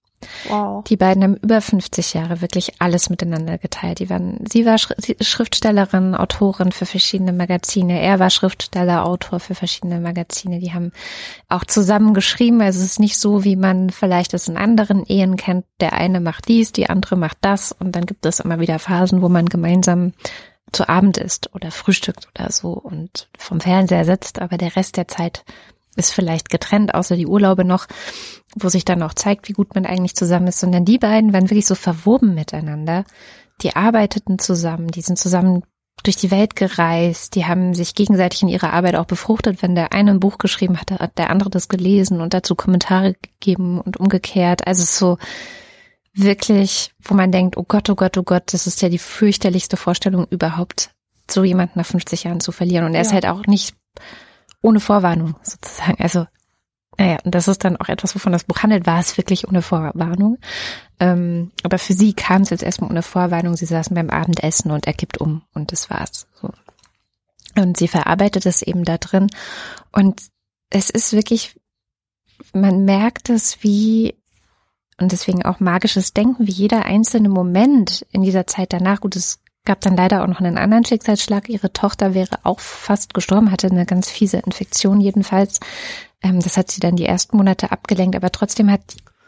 Wow. Die beiden haben über 50 Jahre wirklich alles miteinander geteilt. Die waren, sie war Schriftstellerin, Autorin für verschiedene Magazine. Er war Schriftsteller, Autor für verschiedene Magazine. Die haben auch zusammen geschrieben. Also es ist nicht so, wie man vielleicht es in anderen Ehen kennt. Der eine macht dies, die andere macht das. Und dann gibt es immer wieder Phasen, wo man gemeinsam zu Abend isst oder frühstückt oder so und vom Fernseher sitzt. Aber der Rest der Zeit ist vielleicht getrennt, außer die Urlaube noch, wo sich dann auch zeigt, wie gut man eigentlich zusammen ist, sondern die beiden waren wirklich so verwoben miteinander. Die arbeiteten zusammen, die sind zusammen durch die Welt gereist, die haben sich gegenseitig in ihrer Arbeit auch befruchtet. Wenn der eine ein Buch geschrieben hat, hat der andere das gelesen und dazu Kommentare gegeben und umgekehrt. Also so wirklich, wo man denkt, oh Gott, oh Gott, oh Gott, das ist ja die fürchterlichste Vorstellung überhaupt, so jemanden nach 50 Jahren zu verlieren. Und er ja. ist halt auch nicht ohne Vorwarnung sozusagen. Also, naja, und das ist dann auch etwas, wovon das Buch handelt, war es wirklich ohne Vorwarnung. Ähm, aber für sie kam es jetzt erstmal ohne Vorwarnung. Sie saßen beim Abendessen und er kippt um und das war's. So. Und sie verarbeitet es eben da drin. Und es ist wirklich, man merkt es wie, und deswegen auch magisches Denken, wie jeder einzelne Moment in dieser Zeit danach, gut, es gab dann leider auch noch einen anderen Schicksalsschlag. Ihre Tochter wäre auch fast gestorben, hatte eine ganz fiese Infektion jedenfalls. Ähm, das hat sie dann die ersten Monate abgelenkt, aber trotzdem hat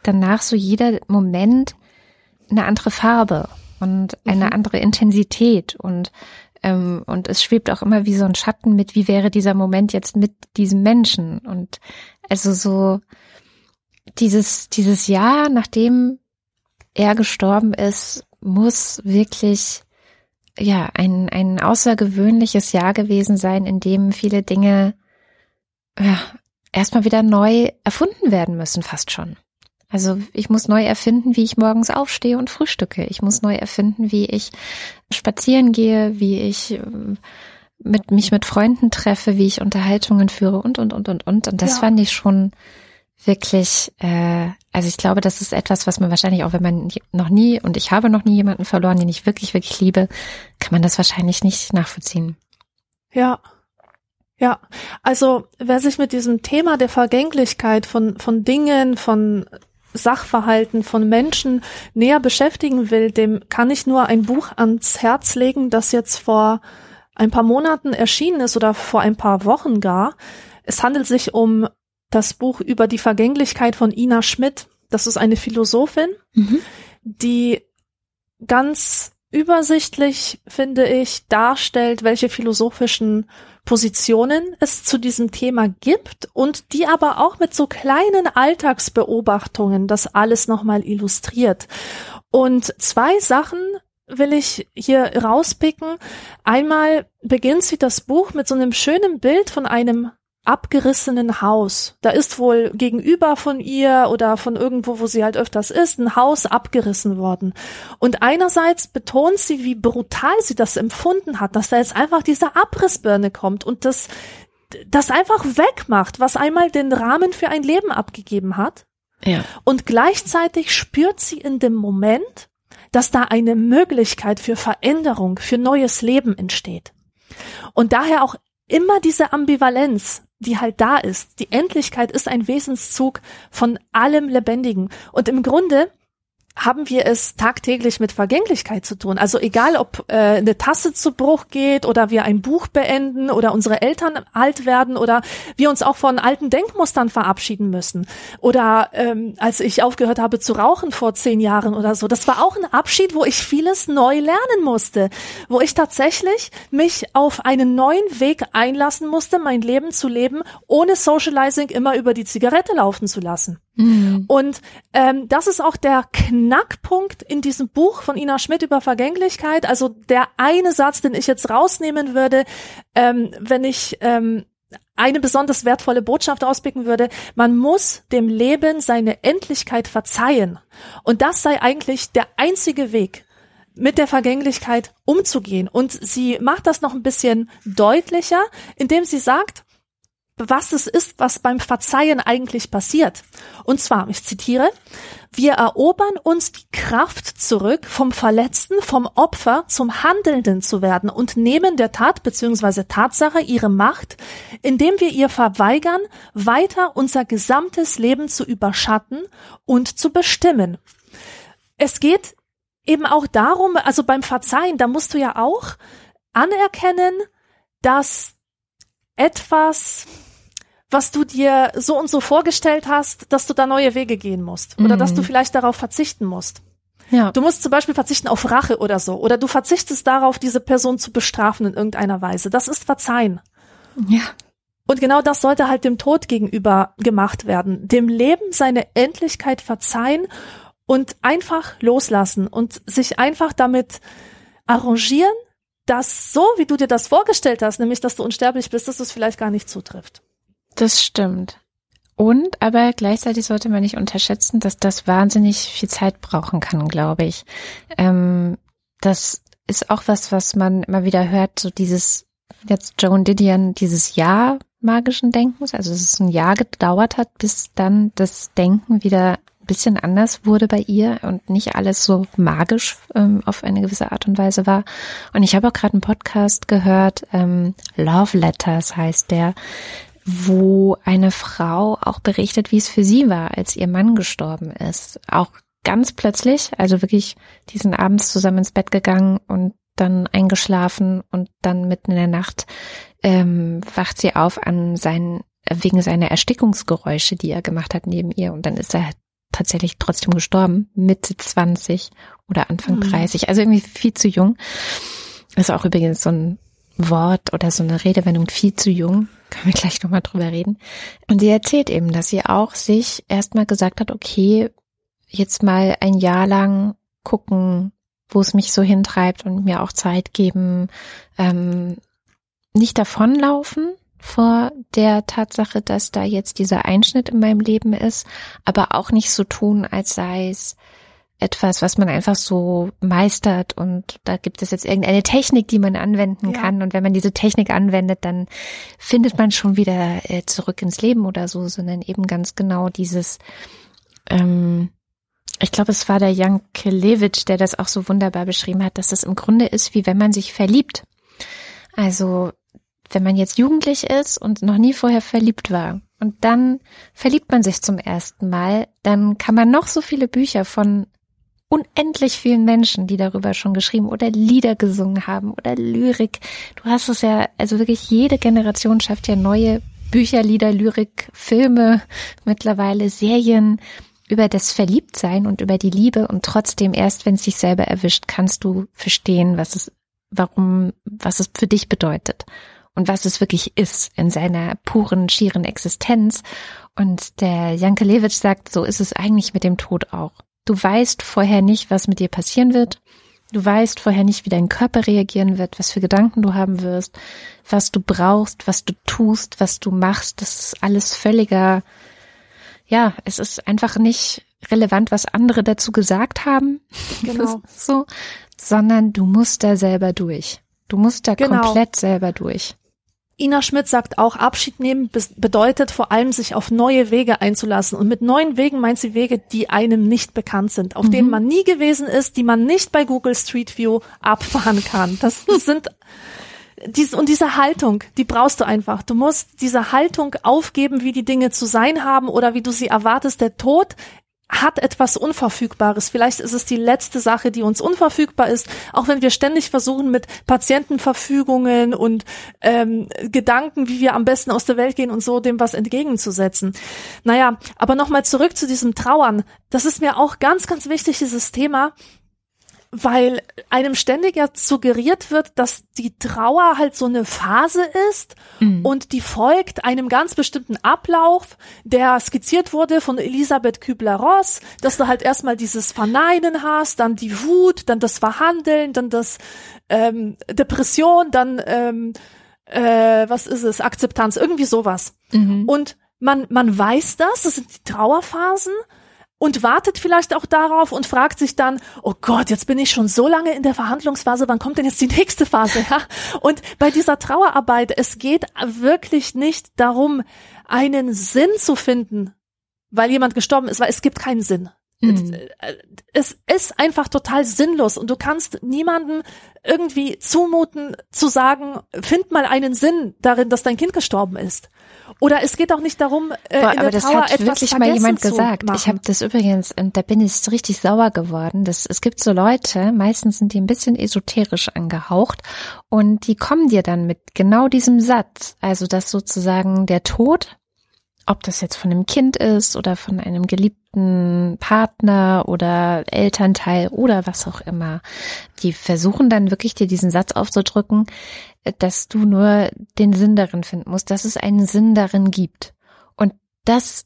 danach so jeder Moment eine andere Farbe und eine mhm. andere Intensität und ähm, und es schwebt auch immer wie so ein Schatten mit, wie wäre dieser Moment jetzt mit diesem Menschen und also so dieses dieses Jahr, nachdem er gestorben ist, muss wirklich ja, ein, ein außergewöhnliches Jahr gewesen sein, in dem viele Dinge ja, erstmal wieder neu erfunden werden müssen, fast schon. Also ich muss neu erfinden, wie ich morgens aufstehe und frühstücke. Ich muss neu erfinden, wie ich spazieren gehe, wie ich ähm, mit mich mit Freunden treffe, wie ich Unterhaltungen führe und und und und und. Und das ja. fand ich schon wirklich, äh, also ich glaube, das ist etwas, was man wahrscheinlich auch, wenn man noch nie, und ich habe noch nie jemanden verloren, den ich wirklich, wirklich liebe, kann man das wahrscheinlich nicht nachvollziehen. Ja. Ja, also wer sich mit diesem Thema der Vergänglichkeit von, von Dingen, von Sachverhalten, von Menschen näher beschäftigen will, dem kann ich nur ein Buch ans Herz legen, das jetzt vor ein paar Monaten erschienen ist oder vor ein paar Wochen gar. Es handelt sich um das Buch über die Vergänglichkeit von Ina Schmidt. Das ist eine Philosophin, mhm. die ganz übersichtlich, finde ich, darstellt, welche philosophischen Positionen es zu diesem Thema gibt und die aber auch mit so kleinen Alltagsbeobachtungen das alles nochmal illustriert. Und zwei Sachen will ich hier rauspicken. Einmal beginnt sie das Buch mit so einem schönen Bild von einem abgerissenen Haus. Da ist wohl gegenüber von ihr oder von irgendwo, wo sie halt öfters ist, ein Haus abgerissen worden. Und einerseits betont sie, wie brutal sie das empfunden hat, dass da jetzt einfach diese Abrissbirne kommt und das, das einfach wegmacht, was einmal den Rahmen für ein Leben abgegeben hat. Ja. Und gleichzeitig spürt sie in dem Moment, dass da eine Möglichkeit für Veränderung, für neues Leben entsteht. Und daher auch immer diese Ambivalenz die halt da ist. Die Endlichkeit ist ein Wesenszug von allem Lebendigen. Und im Grunde haben wir es tagtäglich mit Vergänglichkeit zu tun. Also egal, ob äh, eine Tasse zu Bruch geht oder wir ein Buch beenden oder unsere Eltern alt werden oder wir uns auch von alten Denkmustern verabschieden müssen. Oder ähm, als ich aufgehört habe zu rauchen vor zehn Jahren oder so, das war auch ein Abschied, wo ich vieles neu lernen musste, wo ich tatsächlich mich auf einen neuen Weg einlassen musste, mein Leben zu leben, ohne Socializing immer über die Zigarette laufen zu lassen. Mhm. Und ähm, das ist auch der Knackpunkt in diesem Buch von Ina Schmidt über Vergänglichkeit. Also der eine Satz, den ich jetzt rausnehmen würde, ähm, wenn ich ähm, eine besonders wertvolle Botschaft auspicken würde, man muss dem Leben seine Endlichkeit verzeihen. Und das sei eigentlich der einzige Weg, mit der Vergänglichkeit umzugehen. Und sie macht das noch ein bisschen deutlicher, indem sie sagt, was es ist, was beim Verzeihen eigentlich passiert. Und zwar, ich zitiere, wir erobern uns die Kraft zurück, vom Verletzten, vom Opfer zum Handelnden zu werden und nehmen der Tat bzw. Tatsache ihre Macht, indem wir ihr verweigern, weiter unser gesamtes Leben zu überschatten und zu bestimmen. Es geht eben auch darum, also beim Verzeihen, da musst du ja auch anerkennen, dass etwas was du dir so und so vorgestellt hast, dass du da neue Wege gehen musst oder mhm. dass du mhm. vielleicht darauf verzichten musst. Ja. Du musst zum Beispiel verzichten auf Rache oder so oder du verzichtest darauf, diese Person zu bestrafen in irgendeiner Weise. Das ist Verzeihen. Ja. Und genau das sollte halt dem Tod gegenüber gemacht werden. Dem Leben seine Endlichkeit verzeihen und einfach loslassen und sich einfach damit arrangieren, dass so, wie du dir das vorgestellt hast, nämlich dass du unsterblich bist, dass es vielleicht gar nicht zutrifft. Das stimmt. Und aber gleichzeitig sollte man nicht unterschätzen, dass das wahnsinnig viel Zeit brauchen kann, glaube ich. Ähm, das ist auch was, was man immer wieder hört, so dieses, jetzt Joan Didion, dieses Jahr magischen Denkens, also dass es ein Jahr gedauert hat, bis dann das Denken wieder ein bisschen anders wurde bei ihr und nicht alles so magisch ähm, auf eine gewisse Art und Weise war. Und ich habe auch gerade einen Podcast gehört, ähm, Love Letters heißt der, wo eine Frau auch berichtet, wie es für sie war, als ihr Mann gestorben ist. Auch ganz plötzlich, also wirklich, die sind abends zusammen ins Bett gegangen und dann eingeschlafen und dann mitten in der Nacht ähm, wacht sie auf an seinen, wegen seiner Erstickungsgeräusche, die er gemacht hat neben ihr und dann ist er tatsächlich trotzdem gestorben, Mitte 20 oder Anfang mhm. 30, also irgendwie viel zu jung. ist auch übrigens so ein Wort oder so eine Redewendung viel zu jung. Können wir gleich nochmal drüber reden. Und sie erzählt eben, dass sie auch sich erstmal gesagt hat, okay, jetzt mal ein Jahr lang gucken, wo es mich so hintreibt und mir auch Zeit geben, ähm, nicht davonlaufen vor der Tatsache, dass da jetzt dieser Einschnitt in meinem Leben ist, aber auch nicht so tun, als sei es etwas, was man einfach so meistert und da gibt es jetzt irgendeine Technik, die man anwenden ja. kann und wenn man diese Technik anwendet, dann findet man schon wieder äh, zurück ins Leben oder so, sondern eben ganz genau dieses, ähm, ich glaube, es war der Janke Lewitsch, der das auch so wunderbar beschrieben hat, dass das im Grunde ist, wie wenn man sich verliebt. Also wenn man jetzt jugendlich ist und noch nie vorher verliebt war und dann verliebt man sich zum ersten Mal, dann kann man noch so viele Bücher von unendlich vielen Menschen, die darüber schon geschrieben oder Lieder gesungen haben oder Lyrik. Du hast es ja, also wirklich jede Generation schafft ja neue Bücher, Lieder, Lyrik, Filme, mittlerweile Serien über das Verliebtsein und über die Liebe und trotzdem erst, wenn es dich selber erwischt, kannst du verstehen, was es, warum, was es für dich bedeutet und was es wirklich ist in seiner puren, schieren Existenz. Und der Janke Lewitsch sagt, so ist es eigentlich mit dem Tod auch. Du weißt vorher nicht, was mit dir passieren wird. Du weißt vorher nicht, wie dein Körper reagieren wird, was für Gedanken du haben wirst, was du brauchst, was du tust, was du machst. Das ist alles völliger, ja, es ist einfach nicht relevant, was andere dazu gesagt haben. Genau. so, sondern du musst da selber durch. Du musst da genau. komplett selber durch. Ina Schmidt sagt auch, Abschied nehmen bedeutet vor allem, sich auf neue Wege einzulassen. Und mit neuen Wegen meint sie Wege, die einem nicht bekannt sind, auf mhm. denen man nie gewesen ist, die man nicht bei Google Street View abfahren kann. Das, das sind dies, und diese Haltung, die brauchst du einfach. Du musst diese Haltung aufgeben, wie die Dinge zu sein haben oder wie du sie erwartest. Der Tod hat etwas Unverfügbares. Vielleicht ist es die letzte Sache, die uns unverfügbar ist, auch wenn wir ständig versuchen, mit Patientenverfügungen und ähm, Gedanken, wie wir am besten aus der Welt gehen und so dem was entgegenzusetzen. Naja, aber nochmal zurück zu diesem Trauern. Das ist mir auch ganz, ganz wichtig, dieses Thema weil einem ständig ja suggeriert wird, dass die Trauer halt so eine Phase ist mhm. und die folgt einem ganz bestimmten Ablauf, der skizziert wurde von Elisabeth Kübler-Ross, dass du halt erstmal dieses Verneinen hast, dann die Wut, dann das Verhandeln, dann das ähm, Depression, dann ähm, äh, was ist es, Akzeptanz, irgendwie sowas. Mhm. Und man, man weiß das, das sind die Trauerphasen und wartet vielleicht auch darauf und fragt sich dann, oh Gott, jetzt bin ich schon so lange in der Verhandlungsphase, wann kommt denn jetzt die nächste Phase? Ja? Und bei dieser Trauerarbeit, es geht wirklich nicht darum, einen Sinn zu finden, weil jemand gestorben ist, weil es gibt keinen Sinn. Mhm. Es ist einfach total sinnlos und du kannst niemanden irgendwie zumuten zu sagen, find mal einen Sinn darin, dass dein Kind gestorben ist. Oder es geht auch nicht darum, äh, Boah, in aber der das Trauer hat etwas wirklich mal jemand gesagt. Machen. Ich habe das übrigens, und da bin ich richtig sauer geworden. Das, es gibt so Leute, meistens sind die ein bisschen esoterisch angehaucht und die kommen dir dann mit genau diesem Satz, also dass sozusagen der Tod ob das jetzt von einem Kind ist oder von einem geliebten Partner oder Elternteil oder was auch immer. Die versuchen dann wirklich dir diesen Satz aufzudrücken, dass du nur den Sinn darin finden musst, dass es einen Sinn darin gibt. Und das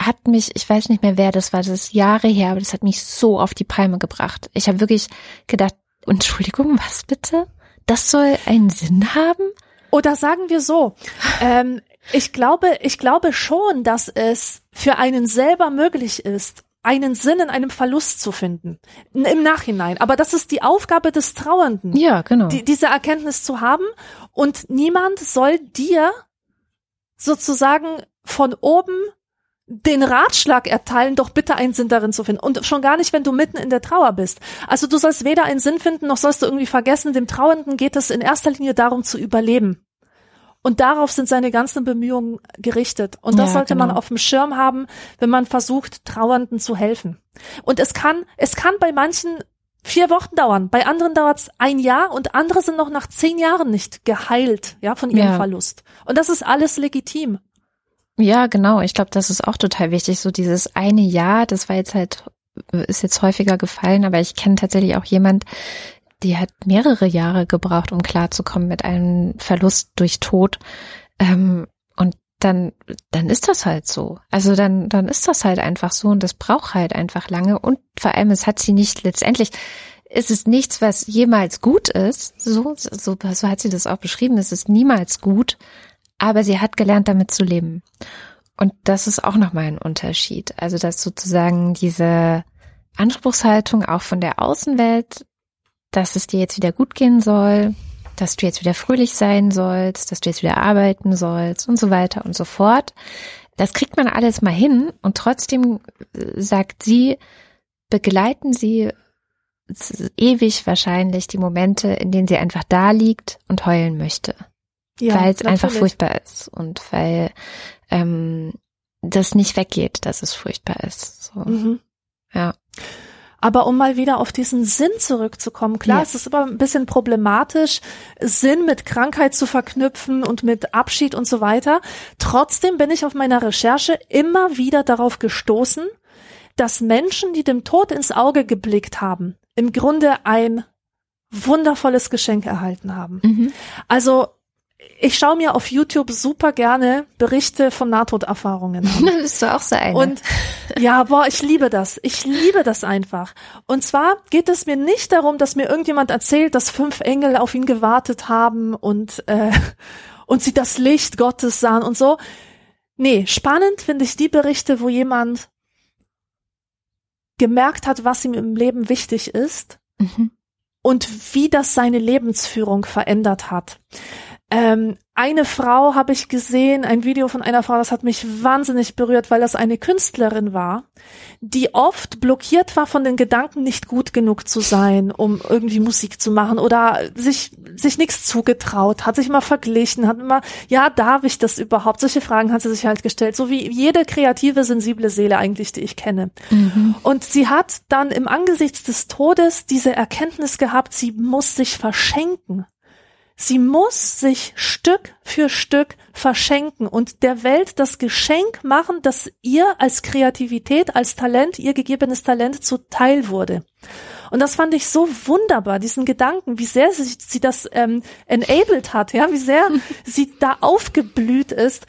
hat mich, ich weiß nicht mehr wer das war, das ist Jahre her, aber das hat mich so auf die Palme gebracht. Ich habe wirklich gedacht, Entschuldigung, was bitte? Das soll einen Sinn haben? Oder sagen wir so, ähm, ich glaube, ich glaube schon, dass es für einen selber möglich ist, einen Sinn in einem Verlust zu finden. Im Nachhinein. Aber das ist die Aufgabe des Trauernden. Ja, genau. Die, diese Erkenntnis zu haben. Und niemand soll dir sozusagen von oben den Ratschlag erteilen, doch bitte einen Sinn darin zu finden. Und schon gar nicht, wenn du mitten in der Trauer bist. Also du sollst weder einen Sinn finden, noch sollst du irgendwie vergessen, dem Trauernden geht es in erster Linie darum zu überleben. Und darauf sind seine ganzen Bemühungen gerichtet. Und das ja, sollte genau. man auf dem Schirm haben, wenn man versucht, Trauernden zu helfen. Und es kann, es kann bei manchen vier Wochen dauern, bei anderen dauert es ein Jahr und andere sind noch nach zehn Jahren nicht geheilt, ja, von ihrem ja. Verlust. Und das ist alles legitim. Ja, genau. Ich glaube, das ist auch total wichtig. So dieses eine Jahr, das war jetzt halt, ist jetzt häufiger gefallen, aber ich kenne tatsächlich auch jemand, die hat mehrere Jahre gebraucht, um klarzukommen mit einem Verlust durch Tod. Ähm, und dann, dann ist das halt so. Also dann, dann ist das halt einfach so und das braucht halt einfach lange. Und vor allem, es hat sie nicht letztendlich, ist es nichts, was jemals gut ist. So, so, so hat sie das auch beschrieben. Es ist niemals gut. Aber sie hat gelernt, damit zu leben. Und das ist auch nochmal ein Unterschied. Also, dass sozusagen diese Anspruchshaltung auch von der Außenwelt dass es dir jetzt wieder gut gehen soll, dass du jetzt wieder fröhlich sein sollst, dass du jetzt wieder arbeiten sollst und so weiter und so fort. Das kriegt man alles mal hin und trotzdem äh, sagt sie, begleiten sie ewig wahrscheinlich die Momente, in denen sie einfach da liegt und heulen möchte. Ja, weil es einfach furchtbar ist und weil ähm, das nicht weggeht, dass es furchtbar ist. So. Mhm. Ja. Aber um mal wieder auf diesen Sinn zurückzukommen, klar, ja. es ist aber ein bisschen problematisch, Sinn mit Krankheit zu verknüpfen und mit Abschied und so weiter. Trotzdem bin ich auf meiner Recherche immer wieder darauf gestoßen, dass Menschen, die dem Tod ins Auge geblickt haben, im Grunde ein wundervolles Geschenk erhalten haben. Mhm. Also ich schaue mir auf YouTube super gerne Berichte von Nahtoderfahrungen an. Das bist du auch so eine. Und ja, boah, ich liebe das. Ich liebe das einfach. Und zwar geht es mir nicht darum, dass mir irgendjemand erzählt, dass fünf Engel auf ihn gewartet haben und äh, und sie das Licht Gottes sahen und so. Nee, spannend finde ich die Berichte, wo jemand gemerkt hat, was ihm im Leben wichtig ist mhm. und wie das seine Lebensführung verändert hat. Ähm, eine Frau habe ich gesehen, ein Video von einer Frau, das hat mich wahnsinnig berührt, weil das eine Künstlerin war, die oft blockiert war von den Gedanken, nicht gut genug zu sein, um irgendwie Musik zu machen oder sich, sich nichts zugetraut, hat sich immer verglichen, hat immer, ja, darf ich das überhaupt? Solche Fragen hat sie sich halt gestellt, so wie jede kreative, sensible Seele eigentlich, die ich kenne. Mhm. Und sie hat dann im Angesichts des Todes diese Erkenntnis gehabt, sie muss sich verschenken. Sie muss sich Stück für Stück verschenken und der Welt das Geschenk machen, dass ihr als Kreativität, als Talent, ihr gegebenes Talent zuteil wurde. Und das fand ich so wunderbar, diesen Gedanken, wie sehr sie, sie das ähm, enabled hat, ja, wie sehr sie da aufgeblüht ist.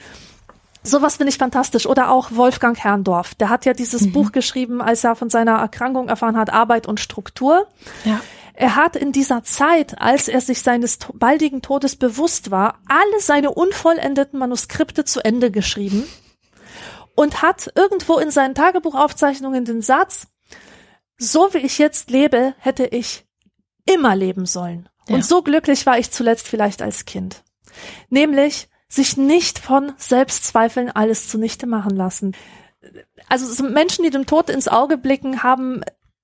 Sowas finde ich fantastisch. Oder auch Wolfgang Herrndorf. Der hat ja dieses mhm. Buch geschrieben, als er von seiner Erkrankung erfahren hat, Arbeit und Struktur. Ja. Er hat in dieser Zeit, als er sich seines baldigen Todes bewusst war, alle seine unvollendeten Manuskripte zu Ende geschrieben und hat irgendwo in seinen Tagebuchaufzeichnungen den Satz, so wie ich jetzt lebe, hätte ich immer leben sollen. Ja. Und so glücklich war ich zuletzt vielleicht als Kind. Nämlich sich nicht von Selbstzweifeln alles zunichte machen lassen. Also so Menschen, die dem Tod ins Auge blicken, haben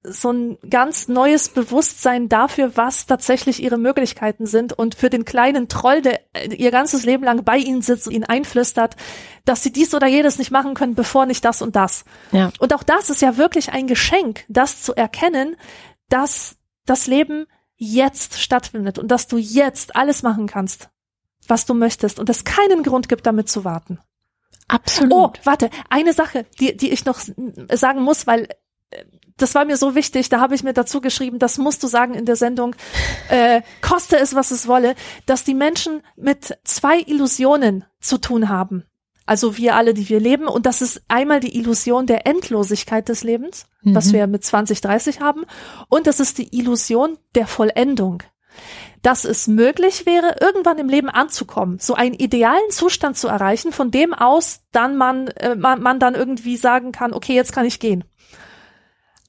so ein ganz neues Bewusstsein dafür, was tatsächlich ihre Möglichkeiten sind und für den kleinen Troll, der ihr ganzes Leben lang bei ihnen sitzt und ihnen einflüstert, dass sie dies oder jedes nicht machen können, bevor nicht das und das. Ja. Und auch das ist ja wirklich ein Geschenk, das zu erkennen, dass das Leben jetzt stattfindet und dass du jetzt alles machen kannst, was du möchtest und es keinen Grund gibt, damit zu warten. Absolut. Oh, warte, eine Sache, die, die ich noch sagen muss, weil äh, das war mir so wichtig, da habe ich mir dazu geschrieben, das musst du sagen in der Sendung, äh, koste es, was es wolle, dass die Menschen mit zwei Illusionen zu tun haben. Also wir alle, die wir leben. Und das ist einmal die Illusion der Endlosigkeit des Lebens, mhm. was wir mit 20, 30 haben. Und das ist die Illusion der Vollendung. Dass es möglich wäre, irgendwann im Leben anzukommen, so einen idealen Zustand zu erreichen, von dem aus dann man, äh, man, man dann irgendwie sagen kann, okay, jetzt kann ich gehen.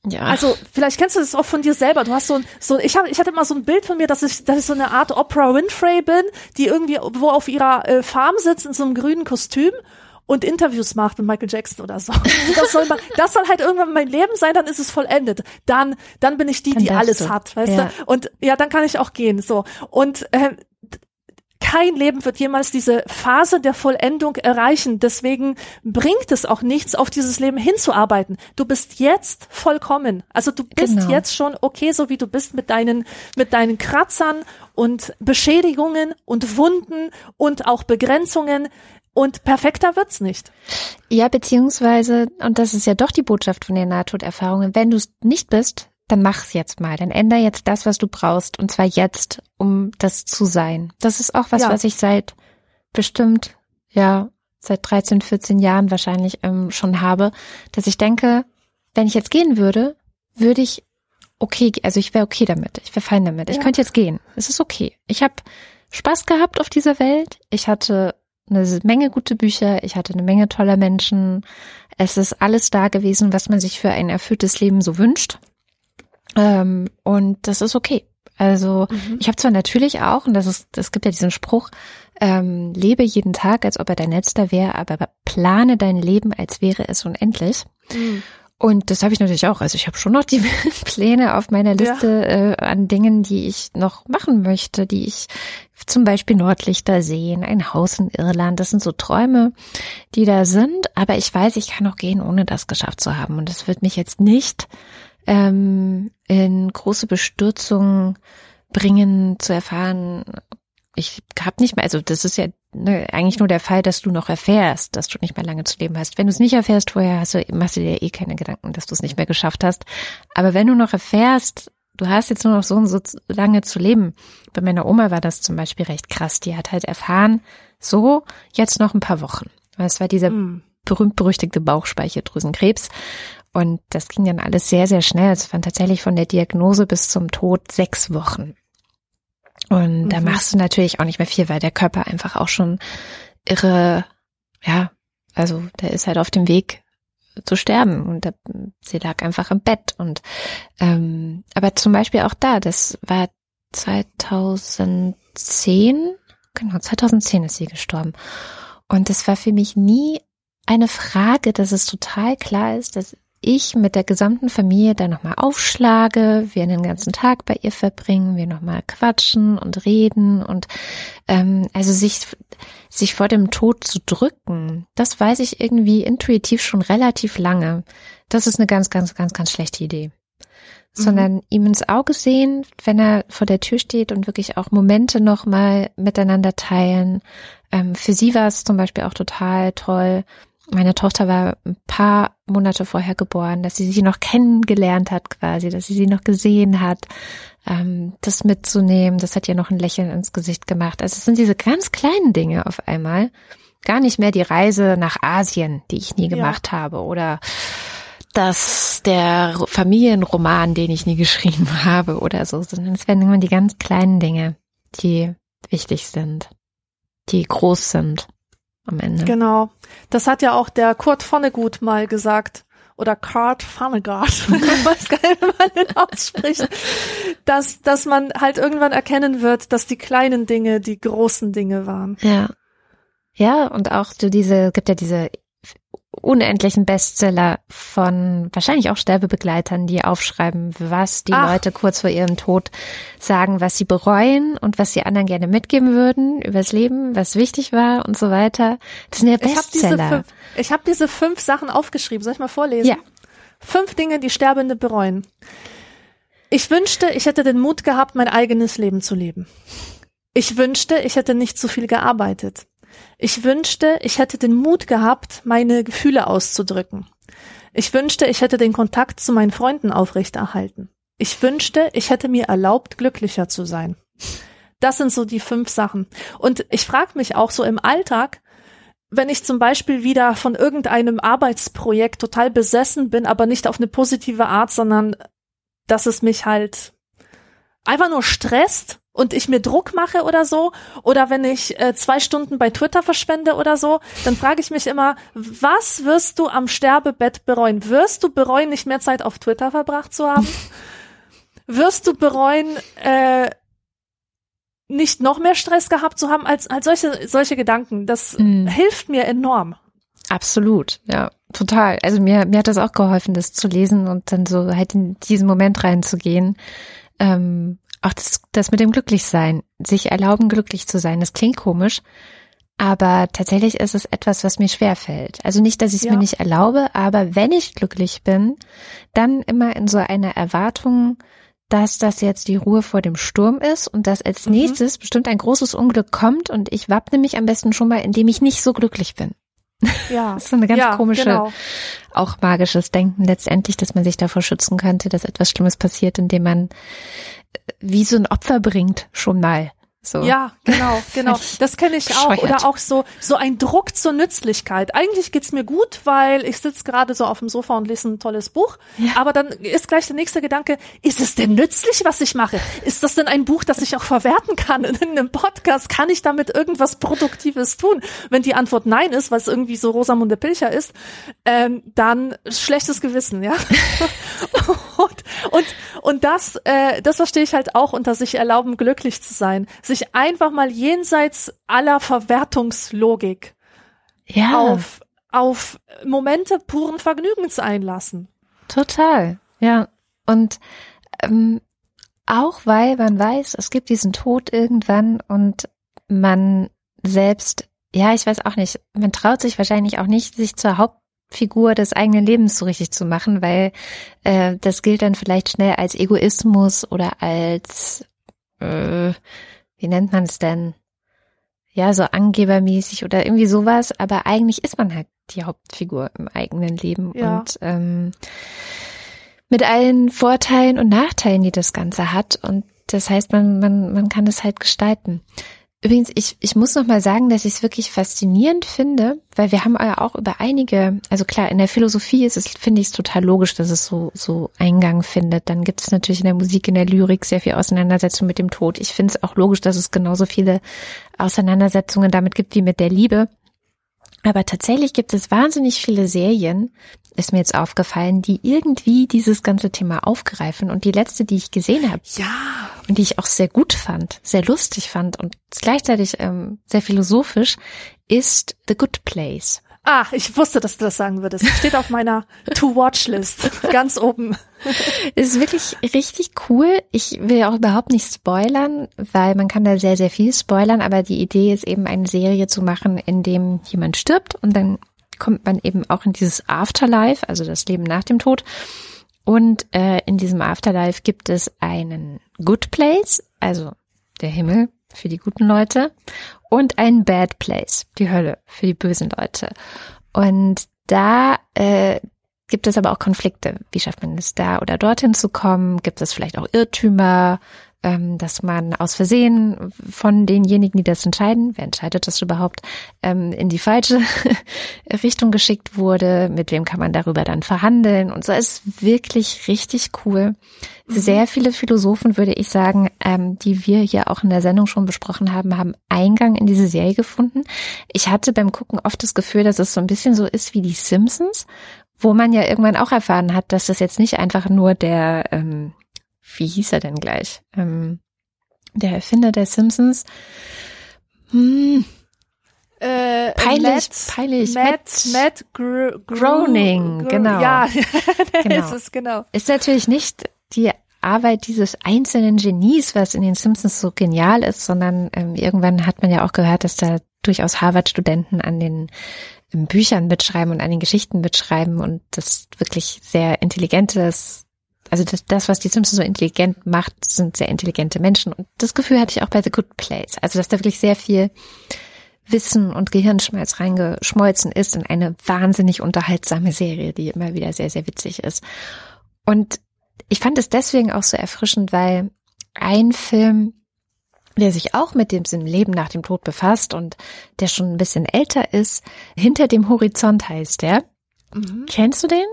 Ja. Also vielleicht kennst du das auch von dir selber. Du hast so ein, so ich habe, ich hatte mal so ein Bild von mir, dass ich, dass ich so eine Art Oprah Winfrey bin, die irgendwie wo auf ihrer äh, Farm sitzt in so einem grünen Kostüm und Interviews macht mit Michael Jackson oder so. Das soll, mal, das soll halt irgendwann mein Leben sein, dann ist es vollendet. Dann, dann bin ich die, die alles du. hat, weißt ja. du? Und ja, dann kann ich auch gehen. So und äh, kein Leben wird jemals diese Phase der Vollendung erreichen. Deswegen bringt es auch nichts, auf dieses Leben hinzuarbeiten. Du bist jetzt vollkommen. Also du bist genau. jetzt schon okay, so wie du bist mit deinen, mit deinen Kratzern und Beschädigungen und Wunden und auch Begrenzungen. Und perfekter wird's nicht. Ja, beziehungsweise, und das ist ja doch die Botschaft von den Nahtoderfahrungen, wenn du es nicht bist, dann mach's jetzt mal. Dann änder jetzt das, was du brauchst. Und zwar jetzt, um das zu sein. Das ist auch was, ja. was ich seit bestimmt, ja, seit 13, 14 Jahren wahrscheinlich ähm, schon habe, dass ich denke, wenn ich jetzt gehen würde, würde ich okay, also ich wäre okay damit. Ich wäre fein damit. Ja. Ich könnte jetzt gehen. Es ist okay. Ich habe Spaß gehabt auf dieser Welt. Ich hatte eine Menge gute Bücher. Ich hatte eine Menge toller Menschen. Es ist alles da gewesen, was man sich für ein erfülltes Leben so wünscht. Ähm, und das ist okay. Also mhm. ich habe zwar natürlich auch, und das ist, es gibt ja diesen Spruch, ähm, lebe jeden Tag, als ob er dein letzter wäre, aber plane dein Leben, als wäre es unendlich. Mhm. Und das habe ich natürlich auch. Also ich habe schon noch die Pläne auf meiner Liste ja. äh, an Dingen, die ich noch machen möchte, die ich zum Beispiel Nordlichter sehen, ein Haus in Irland. Das sind so Träume, die da sind. Aber ich weiß, ich kann auch gehen, ohne das geschafft zu haben. Und das wird mich jetzt nicht ähm, in große Bestürzung bringen, zu erfahren, ich habe nicht mehr, also das ist ja ne, eigentlich nur der Fall, dass du noch erfährst, dass du nicht mehr lange zu leben hast. Wenn du es nicht erfährst vorher, hast du, machst du dir eh keine Gedanken, dass du es nicht mehr geschafft hast. Aber wenn du noch erfährst, du hast jetzt nur noch so und so lange zu leben. Bei meiner Oma war das zum Beispiel recht krass. Die hat halt erfahren, so, jetzt noch ein paar Wochen. Es war dieser mm. berühmt-berüchtigte Bauchspeicheldrüsenkrebs. Und das ging dann alles sehr, sehr schnell. Es waren tatsächlich von der Diagnose bis zum Tod sechs Wochen. Und mhm. da machst du natürlich auch nicht mehr viel, weil der Körper einfach auch schon irre, ja, also der ist halt auf dem Weg zu sterben und der, sie lag einfach im Bett und ähm, aber zum Beispiel auch da, das war 2010, genau 2010 ist sie gestorben und das war für mich nie eine Frage, dass es total klar ist, dass ich mit der gesamten Familie dann nochmal aufschlage, wir den ganzen Tag bei ihr verbringen, wir nochmal quatschen und reden und ähm, also sich, sich vor dem Tod zu drücken, das weiß ich irgendwie intuitiv schon relativ lange. Das ist eine ganz, ganz, ganz, ganz schlechte Idee. Sondern mhm. ihm ins Auge sehen, wenn er vor der Tür steht und wirklich auch Momente nochmal miteinander teilen. Ähm, für sie war es zum Beispiel auch total toll, meine Tochter war ein paar Monate vorher geboren, dass sie sie noch kennengelernt hat quasi, dass sie sie noch gesehen hat, ähm, das mitzunehmen, das hat ihr noch ein Lächeln ins Gesicht gemacht. Also es sind diese ganz kleinen Dinge auf einmal. Gar nicht mehr die Reise nach Asien, die ich nie gemacht ja. habe oder das der Familienroman, den ich nie geschrieben habe oder so, sondern es werden immer die ganz kleinen Dinge, die wichtig sind, die groß sind. Am Ende. Genau. Das hat ja auch der Kurt Vonnegut mal gesagt. Oder Kurt Vonnegut. ich weiß gar nicht, wie man den ausspricht. Dass, dass man halt irgendwann erkennen wird, dass die kleinen Dinge die großen Dinge waren. Ja. Ja, und auch so diese, gibt ja diese unendlichen Bestseller von wahrscheinlich auch Sterbebegleitern, die aufschreiben, was die Ach. Leute kurz vor ihrem Tod sagen, was sie bereuen und was sie anderen gerne mitgeben würden übers Leben, was wichtig war und so weiter. Das sind ja Bestseller. Ich habe diese, fünf, hab diese fünf Sachen aufgeschrieben. Soll ich mal vorlesen? Ja. Fünf Dinge, die Sterbende bereuen. Ich wünschte, ich hätte den Mut gehabt, mein eigenes Leben zu leben. Ich wünschte, ich hätte nicht zu viel gearbeitet. Ich wünschte, ich hätte den Mut gehabt, meine Gefühle auszudrücken. Ich wünschte, ich hätte den Kontakt zu meinen Freunden aufrechterhalten. Ich wünschte, ich hätte mir erlaubt, glücklicher zu sein. Das sind so die fünf Sachen. Und ich frage mich auch so im Alltag, wenn ich zum Beispiel wieder von irgendeinem Arbeitsprojekt total besessen bin, aber nicht auf eine positive Art, sondern dass es mich halt einfach nur stresst und ich mir Druck mache oder so, oder wenn ich äh, zwei Stunden bei Twitter verschwende oder so, dann frage ich mich immer, was wirst du am Sterbebett bereuen? Wirst du bereuen, nicht mehr Zeit auf Twitter verbracht zu haben? wirst du bereuen, äh, nicht noch mehr Stress gehabt zu haben als, als solche, solche Gedanken? Das mm. hilft mir enorm. Absolut, ja, total. Also mir, mir hat das auch geholfen, das zu lesen und dann so halt in diesen Moment reinzugehen. Ähm, auch das, das mit dem Glücklichsein, sich erlauben, glücklich zu sein, das klingt komisch, aber tatsächlich ist es etwas, was mir schwer fällt. Also nicht, dass ich es ja. mir nicht erlaube, aber wenn ich glücklich bin, dann immer in so einer Erwartung, dass das jetzt die Ruhe vor dem Sturm ist und dass als mhm. nächstes bestimmt ein großes Unglück kommt und ich wappne mich am besten schon mal, indem ich nicht so glücklich bin. Ja. Das ist so eine ganz ja, komische, genau. auch magisches Denken letztendlich, dass man sich davor schützen könnte, dass etwas Schlimmes passiert, indem man wie so ein Opfer bringt schon mal. So. Ja, genau, genau. Das kenne ich auch. Oder auch so, so ein Druck zur Nützlichkeit. Eigentlich geht's mir gut, weil ich sitze gerade so auf dem Sofa und lese ein tolles Buch. Ja. Aber dann ist gleich der nächste Gedanke, ist es denn nützlich, was ich mache? Ist das denn ein Buch, das ich auch verwerten kann in einem Podcast? Kann ich damit irgendwas Produktives tun? Wenn die Antwort nein ist, weil es irgendwie so Rosamunde Pilcher ist, ähm, dann schlechtes Gewissen, ja. und, das, äh, das verstehe ich halt auch unter sich erlauben, glücklich zu sein. Sich einfach mal jenseits aller Verwertungslogik ja. auf, auf Momente puren Vergnügens einlassen. Total, ja. Und ähm, auch weil man weiß, es gibt diesen Tod irgendwann und man selbst, ja, ich weiß auch nicht, man traut sich wahrscheinlich auch nicht, sich zur Hauptfigur des eigenen Lebens so richtig zu machen, weil äh, das gilt dann vielleicht schnell als Egoismus oder als äh, wie nennt man es denn? Ja, so angebermäßig oder irgendwie sowas, aber eigentlich ist man halt die Hauptfigur im eigenen Leben ja. und ähm, mit allen Vorteilen und Nachteilen, die das Ganze hat. Und das heißt, man, man, man kann es halt gestalten. Übrigens, ich, ich muss noch mal sagen, dass ich es wirklich faszinierend finde, weil wir haben ja auch über einige, also klar, in der Philosophie ist es, finde ich es total logisch, dass es so, so Eingang findet. Dann gibt es natürlich in der Musik, in der Lyrik sehr viel Auseinandersetzung mit dem Tod. Ich finde es auch logisch, dass es genauso viele Auseinandersetzungen damit gibt wie mit der Liebe. Aber tatsächlich gibt es wahnsinnig viele Serien, ist mir jetzt aufgefallen, die irgendwie dieses ganze Thema aufgreifen. Und die letzte, die ich gesehen habe, ja. und die ich auch sehr gut fand, sehr lustig fand und gleichzeitig ähm, sehr philosophisch, ist The Good Place. Ah, ich wusste, dass du das sagen würdest. Steht auf meiner To-Watch-List ganz oben. ist wirklich richtig cool. Ich will auch überhaupt nicht spoilern, weil man kann da sehr, sehr viel spoilern, aber die Idee ist eben eine Serie zu machen, in dem jemand stirbt und dann kommt man eben auch in dieses Afterlife, also das Leben nach dem Tod. Und äh, in diesem Afterlife gibt es einen Good Place, also der Himmel für die guten Leute und ein Bad Place, die Hölle für die bösen Leute. Und da äh, gibt es aber auch Konflikte. Wie schafft man es da oder dorthin zu kommen? Gibt es vielleicht auch Irrtümer? Ähm, dass man aus Versehen von denjenigen, die das entscheiden, wer entscheidet das überhaupt, ähm, in die falsche Richtung geschickt wurde, mit wem kann man darüber dann verhandeln und so ist wirklich richtig cool. Mhm. Sehr viele Philosophen, würde ich sagen, ähm, die wir hier auch in der Sendung schon besprochen haben, haben Eingang in diese Serie gefunden. Ich hatte beim Gucken oft das Gefühl, dass es so ein bisschen so ist wie die Simpsons, wo man ja irgendwann auch erfahren hat, dass das jetzt nicht einfach nur der, ähm, wie hieß er denn gleich? Ähm, der Erfinder der Simpsons. Hm. Äh, peinlich, Matt, peinlich. Matt, Matt Gr Gr Groening, Gr genau. Ja, Genau. ist es, genau. Ist natürlich nicht die Arbeit dieses einzelnen Genies, was in den Simpsons so genial ist, sondern ähm, irgendwann hat man ja auch gehört, dass da durchaus Harvard-Studenten an den ähm, Büchern mitschreiben und an den Geschichten mitschreiben und das wirklich sehr intelligentes, also das, das, was die Simpsons so intelligent macht, sind sehr intelligente Menschen und das Gefühl hatte ich auch bei The Good Place, also dass da wirklich sehr viel Wissen und Gehirnschmalz reingeschmolzen ist in eine wahnsinnig unterhaltsame Serie, die immer wieder sehr, sehr witzig ist. Und ich fand es deswegen auch so erfrischend, weil ein Film, der sich auch mit dem Leben nach dem Tod befasst und der schon ein bisschen älter ist, Hinter dem Horizont heißt der. Mhm. Kennst du den?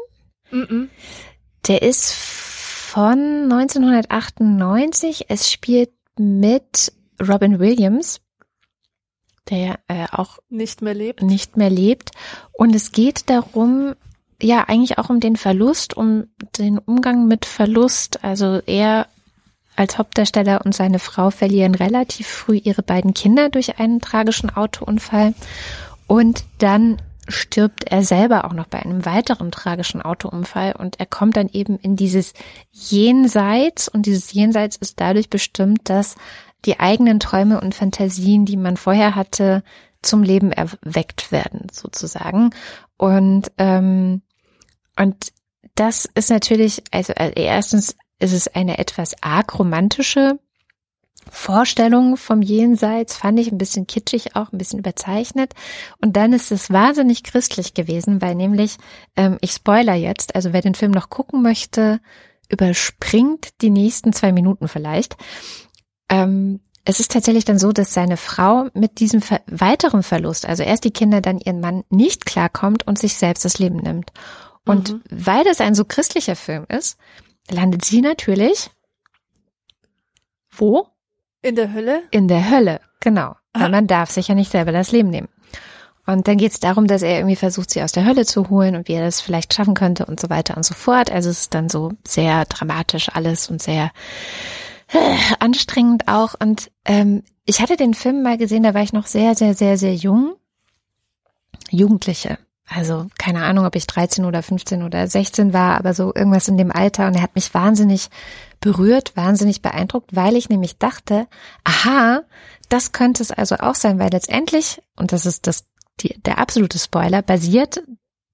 Mhm. Der ist von 1998. Es spielt mit Robin Williams, der äh, auch Nicht mehr lebt. nicht mehr lebt. Und es geht darum, ja, eigentlich auch um den Verlust, um den Umgang mit Verlust. Also er als Hauptdarsteller und seine Frau verlieren relativ früh ihre beiden Kinder durch einen tragischen Autounfall. Und dann stirbt er selber auch noch bei einem weiteren tragischen Autounfall und er kommt dann eben in dieses Jenseits und dieses Jenseits ist dadurch bestimmt, dass die eigenen Träume und Fantasien, die man vorher hatte, zum Leben erweckt werden, sozusagen. Und, ähm, und das ist natürlich, also äh, erstens ist es eine etwas arg romantische Vorstellung vom Jenseits, fand ich ein bisschen kitschig auch, ein bisschen überzeichnet. Und dann ist es wahnsinnig christlich gewesen, weil nämlich, ähm, ich spoiler jetzt, also wer den Film noch gucken möchte, überspringt die nächsten zwei Minuten vielleicht. Ähm, es ist tatsächlich dann so, dass seine Frau mit diesem ver weiteren Verlust, also erst die Kinder, dann ihren Mann, nicht klarkommt und sich selbst das Leben nimmt. Und Mhm. weil das ein so christlicher Film ist, landet sie natürlich wo? In der Hölle? In der Hölle, genau. Weil Ah. man darf sich ja nicht selber das Leben nehmen. Und dann geht es darum, dass er irgendwie versucht, sie aus der Hölle zu holen und wie er das vielleicht schaffen könnte und so weiter und so fort. Also es ist dann so sehr dramatisch alles und sehr äh, anstrengend auch. Und ähm, ich hatte den Film mal gesehen, da war ich noch sehr, sehr, sehr, sehr jung. Jugendliche. Also keine Ahnung, ob ich 13 oder 15 oder 16 war, aber so irgendwas in dem Alter. Und er hat mich wahnsinnig berührt, wahnsinnig beeindruckt, weil ich nämlich dachte, aha, das könnte es also auch sein, weil letztendlich, und das ist das, die, der absolute Spoiler, basiert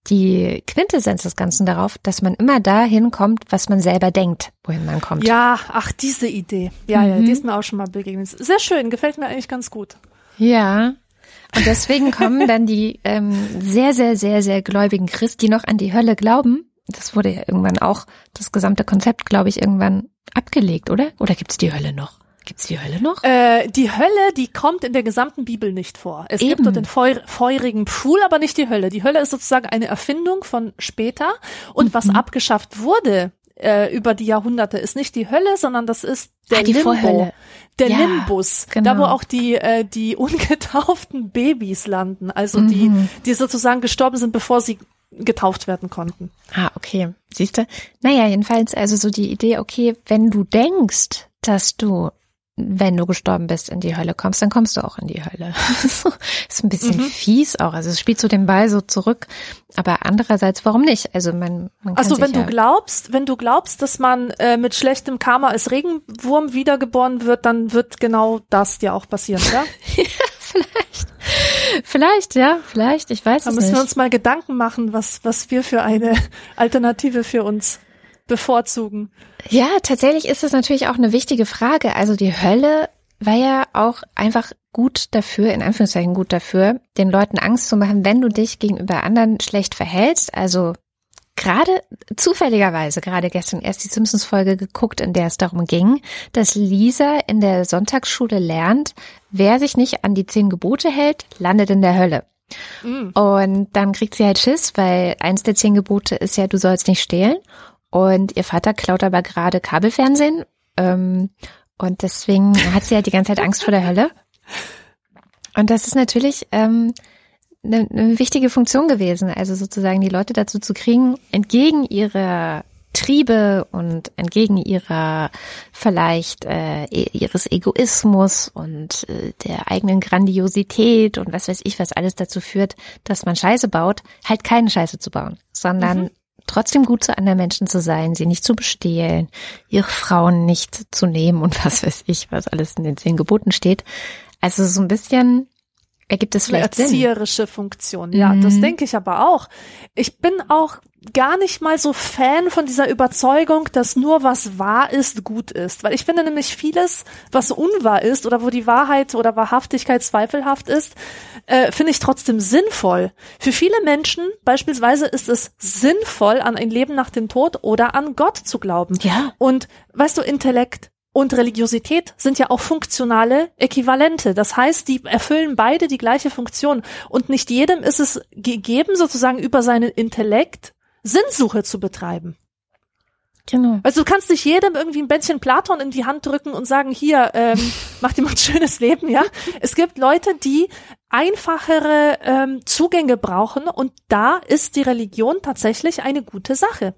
die Quintessenz des Ganzen darauf, dass man immer dahin kommt, was man selber denkt, wohin man kommt. Ja, ach, diese Idee. Ja, ja, Mhm. die ist mir auch schon mal begegnet. Sehr schön, gefällt mir eigentlich ganz gut. Ja. Und deswegen kommen dann die ähm, sehr, sehr, sehr, sehr gläubigen Christen, die noch an die Hölle glauben. Das wurde ja irgendwann auch, das gesamte Konzept, glaube ich, irgendwann abgelegt, oder? Oder gibt's die Hölle noch? Gibt's die Hölle noch? Äh, die Hölle, die kommt in der gesamten Bibel nicht vor. Es Eben. gibt dort den feur feurigen Pfuhl, aber nicht die Hölle. Die Hölle ist sozusagen eine Erfindung von später. Und Mhm. was abgeschafft wurde äh, über die Jahrhunderte, ist nicht die Hölle, sondern das ist der Ah, die Limbo. Vorhölle. Der Ja, Limbus, genau. da wo auch die äh, die ungetauften Babys landen, also die Mhm. die sozusagen gestorben sind, bevor sie getauft werden konnten. Ah, okay. Siehst du? Naja, jedenfalls also so die Idee, okay, wenn du denkst, dass du, wenn du gestorben bist, in die Hölle kommst, dann kommst du auch in die Hölle. Ist ein bisschen Mhm. fies auch. Also es spielt so den Ball so zurück. Aber andererseits, warum nicht? Also man, man kann Also wenn du glaubst, wenn du glaubst, dass man äh, mit schlechtem Karma als Regenwurm wiedergeboren wird, dann wird genau das dir auch passieren, ja? vielleicht, vielleicht, ja, vielleicht, ich weiß Da es müssen nicht. wir uns mal Gedanken machen, was was wir für eine Alternative für uns bevorzugen. Ja, tatsächlich ist das natürlich auch eine wichtige Frage. Also die Hölle war ja auch einfach gut dafür, in Anführungszeichen gut dafür, den Leuten Angst zu machen, wenn du dich gegenüber anderen schlecht verhältst. Also gerade zufälligerweise gerade gestern erst die Simpsons-Folge geguckt, in der es darum ging, dass Lisa in der Sonntagsschule lernt, wer sich nicht an die zehn Gebote hält, landet in der Hölle. Mhm. Und dann kriegt sie halt Schiss, weil eins der zehn Gebote ist ja, du sollst nicht stehlen. Und ihr Vater klaut aber gerade Kabelfernsehen. Ähm, und deswegen hat sie halt die ganze Zeit Angst vor der Hölle. Und das ist natürlich ähm, eine, eine wichtige Funktion gewesen, also sozusagen die Leute dazu zu kriegen, entgegen ihrer Triebe und entgegen ihrer vielleicht äh, ihres Egoismus und äh, der eigenen Grandiosität und was weiß ich, was alles dazu führt, dass man Scheiße baut, halt keine Scheiße zu bauen, sondern mhm. trotzdem gut zu anderen Menschen zu sein, sie nicht zu bestehlen, ihre Frauen nicht zu nehmen und was weiß ich, was alles in den zehn Geboten steht. Also so ein bisschen ergibt es vielleicht eine erzieherische Sinn. Funktion. Ja, mhm. das denke ich aber auch. Ich bin auch gar nicht mal so Fan von dieser Überzeugung, dass nur was wahr ist, gut ist. Weil ich finde nämlich vieles, was unwahr ist oder wo die Wahrheit oder Wahrhaftigkeit zweifelhaft ist, äh, finde ich trotzdem sinnvoll. Für viele Menschen beispielsweise ist es sinnvoll, an ein Leben nach dem Tod oder an Gott zu glauben. Ja. Und weißt du, Intellekt und Religiosität sind ja auch funktionale Äquivalente. Das heißt, die erfüllen beide die gleiche Funktion. Und nicht jedem ist es gegeben, sozusagen über seinen Intellekt Sinnsuche zu betreiben. Genau. Also du kannst nicht jedem irgendwie ein Bändchen Platon in die Hand drücken und sagen, hier, ähm, mach dir mal ein schönes Leben, ja. Es gibt Leute, die einfachere ähm, Zugänge brauchen und da ist die Religion tatsächlich eine gute Sache.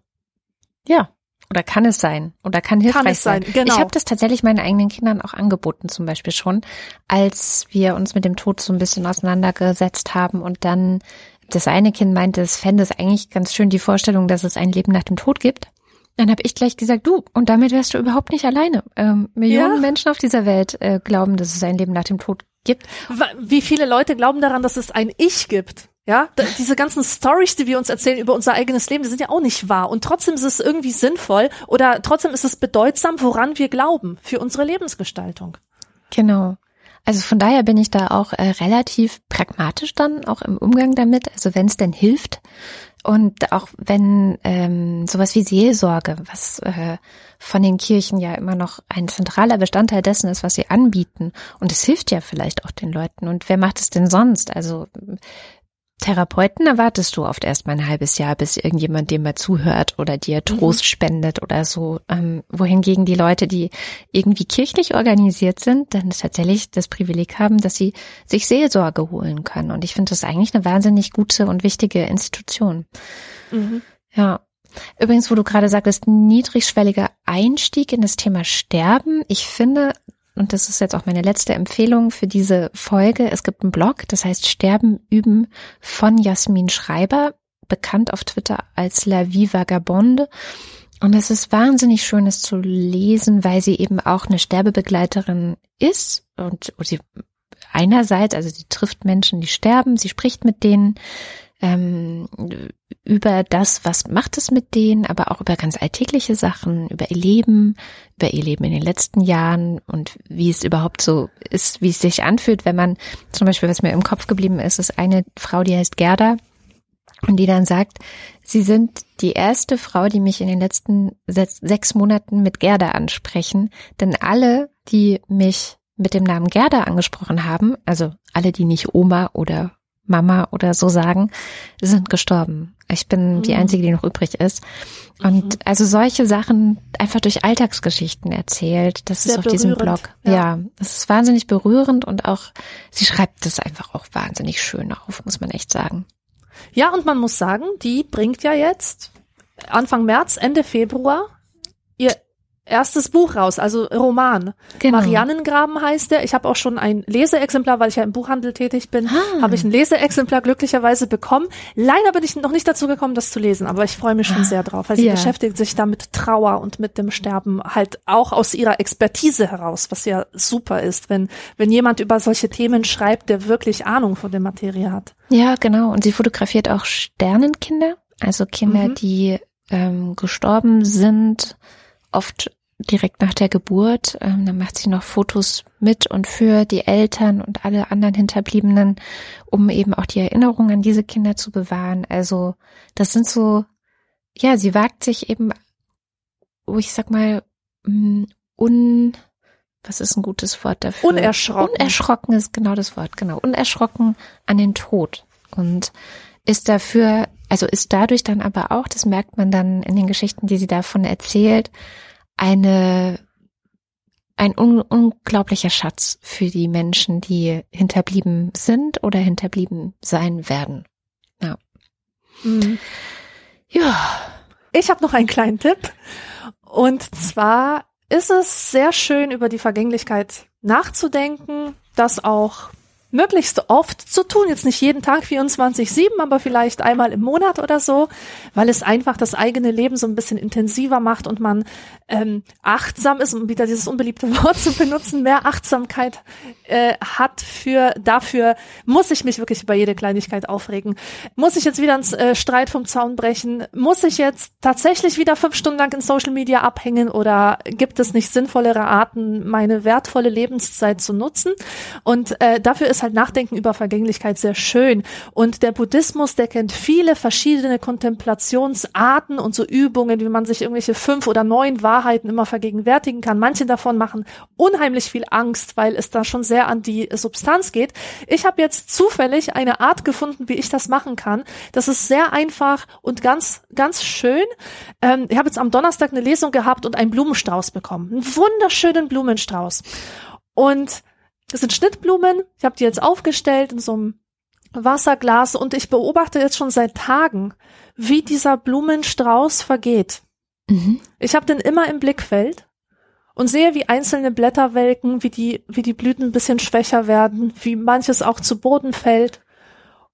Ja, oder kann es sein? Oder kann hilfreich kann sein? sein. Genau. Ich habe das tatsächlich meinen eigenen Kindern auch angeboten, zum Beispiel schon, als wir uns mit dem Tod so ein bisschen auseinandergesetzt haben und dann das eine Kind meinte, es fände es eigentlich ganz schön die Vorstellung, dass es ein Leben nach dem Tod gibt. Dann habe ich gleich gesagt, du, und damit wärst du überhaupt nicht alleine. Ähm, Millionen ja. Menschen auf dieser Welt äh, glauben, dass es ein Leben nach dem Tod gibt. Wie viele Leute glauben daran, dass es ein Ich gibt? Ja, diese ganzen Stories, die wir uns erzählen über unser eigenes Leben, die sind ja auch nicht wahr. Und trotzdem ist es irgendwie sinnvoll oder trotzdem ist es bedeutsam, woran wir glauben für unsere Lebensgestaltung. Genau. Also von daher bin ich da auch äh, relativ pragmatisch dann auch im Umgang damit. Also wenn es denn hilft und auch wenn ähm, sowas wie Seelsorge, was äh, von den Kirchen ja immer noch ein zentraler Bestandteil dessen ist, was sie anbieten. Und es hilft ja vielleicht auch den Leuten. Und wer macht es denn sonst? Also Therapeuten erwartest du oft erst mal ein halbes Jahr, bis irgendjemand dem mal zuhört oder dir mhm. Trost mhm. spendet oder so. Ähm, wohingegen die Leute, die irgendwie kirchlich organisiert sind, dann tatsächlich das Privileg haben, dass sie sich Seelsorge holen können. Und ich finde das eigentlich eine wahnsinnig gute und wichtige Institution. Mhm. Ja. Übrigens, wo du gerade sagtest, niedrigschwelliger Einstieg in das Thema Sterben. Ich finde, und das ist jetzt auch meine letzte Empfehlung für diese Folge. Es gibt einen Blog, das heißt Sterben üben von Jasmin Schreiber, bekannt auf Twitter als La Vie Vagabonde. Und es ist wahnsinnig schön, es zu lesen, weil sie eben auch eine Sterbebegleiterin ist und, sie einerseits, also sie trifft Menschen, die sterben, sie spricht mit denen, ähm, über das, was macht es mit denen, aber auch über ganz alltägliche Sachen, über ihr Leben, über ihr Leben in den letzten Jahren und wie es überhaupt so ist, wie es sich anfühlt, wenn man zum Beispiel, was mir im Kopf geblieben ist, ist eine Frau, die heißt Gerda und die dann sagt, sie sind die erste Frau, die mich in den letzten sechs Monaten mit Gerda ansprechen, denn alle, die mich mit dem Namen Gerda angesprochen haben, also alle, die nicht Oma oder Mama oder so sagen, sind gestorben. Ich bin mhm. die Einzige, die noch übrig ist. Und mhm. also solche Sachen einfach durch Alltagsgeschichten erzählt. Das Sehr ist auf diesem Blog. Ja. ja, es ist wahnsinnig berührend und auch, sie schreibt es einfach auch wahnsinnig schön auf, muss man echt sagen. Ja, und man muss sagen, die bringt ja jetzt Anfang März, Ende Februar ihr erstes Buch raus, also Roman. Genau. Mariannengraben heißt der. Ich habe auch schon ein Leseexemplar, weil ich ja im Buchhandel tätig bin, ah. habe ich ein Leseexemplar glücklicherweise bekommen. Leider bin ich noch nicht dazu gekommen, das zu lesen, aber ich freue mich schon ah. sehr drauf, weil sie ja. beschäftigt sich da mit Trauer und mit dem Sterben halt auch aus ihrer Expertise heraus, was ja super ist, wenn, wenn jemand über solche Themen schreibt, der wirklich Ahnung von der Materie hat. Ja, genau. Und sie fotografiert auch Sternenkinder, also Kinder, mhm. die ähm, gestorben sind oft direkt nach der Geburt. Ähm, dann macht sie noch Fotos mit und für die Eltern und alle anderen Hinterbliebenen, um eben auch die Erinnerung an diese Kinder zu bewahren. Also das sind so ja, sie wagt sich eben, wo ich sag mal, mm, un, was ist ein gutes Wort dafür? Unerschrocken. Unerschrocken ist genau das Wort, genau. Unerschrocken an den Tod und ist dafür, also ist dadurch dann aber auch, das merkt man dann in den Geschichten, die sie davon erzählt, eine ein un unglaublicher Schatz für die Menschen, die hinterblieben sind oder hinterblieben sein werden. Ja. Mhm. Ja. Ich habe noch einen kleinen Tipp. Und zwar ist es sehr schön, über die Vergänglichkeit nachzudenken, das auch möglichst oft zu tun. Jetzt nicht jeden Tag 24-7, aber vielleicht einmal im Monat oder so, weil es einfach das eigene Leben so ein bisschen intensiver macht und man ähm, achtsam ist, um wieder dieses unbeliebte Wort zu benutzen, mehr Achtsamkeit äh, hat für dafür, muss ich mich wirklich über jede Kleinigkeit aufregen. Muss ich jetzt wieder ins äh, Streit vom Zaun brechen? Muss ich jetzt tatsächlich wieder fünf Stunden lang in Social Media abhängen oder gibt es nicht sinnvollere Arten, meine wertvolle Lebenszeit zu nutzen? Und äh, dafür ist halt Nachdenken über Vergänglichkeit sehr schön. Und der Buddhismus, der kennt viele verschiedene Kontemplationsarten und so Übungen, wie man sich irgendwelche fünf oder neun Wahrheiten immer vergegenwärtigen kann. Manche davon machen unheimlich viel Angst, weil es da schon sehr an die Substanz geht. Ich habe jetzt zufällig eine Art gefunden, wie ich das machen kann. Das ist sehr einfach und ganz, ganz schön. Ähm, ich habe jetzt am Donnerstag eine Lesung gehabt und einen Blumenstrauß bekommen. Einen wunderschönen Blumenstrauß. Und das sind Schnittblumen. Ich habe die jetzt aufgestellt in so einem Wasserglas und ich beobachte jetzt schon seit Tagen, wie dieser Blumenstrauß vergeht. Mhm. Ich habe den immer im Blickfeld und sehe, wie einzelne Blätter welken, wie die, wie die Blüten ein bisschen schwächer werden, wie manches auch zu Boden fällt.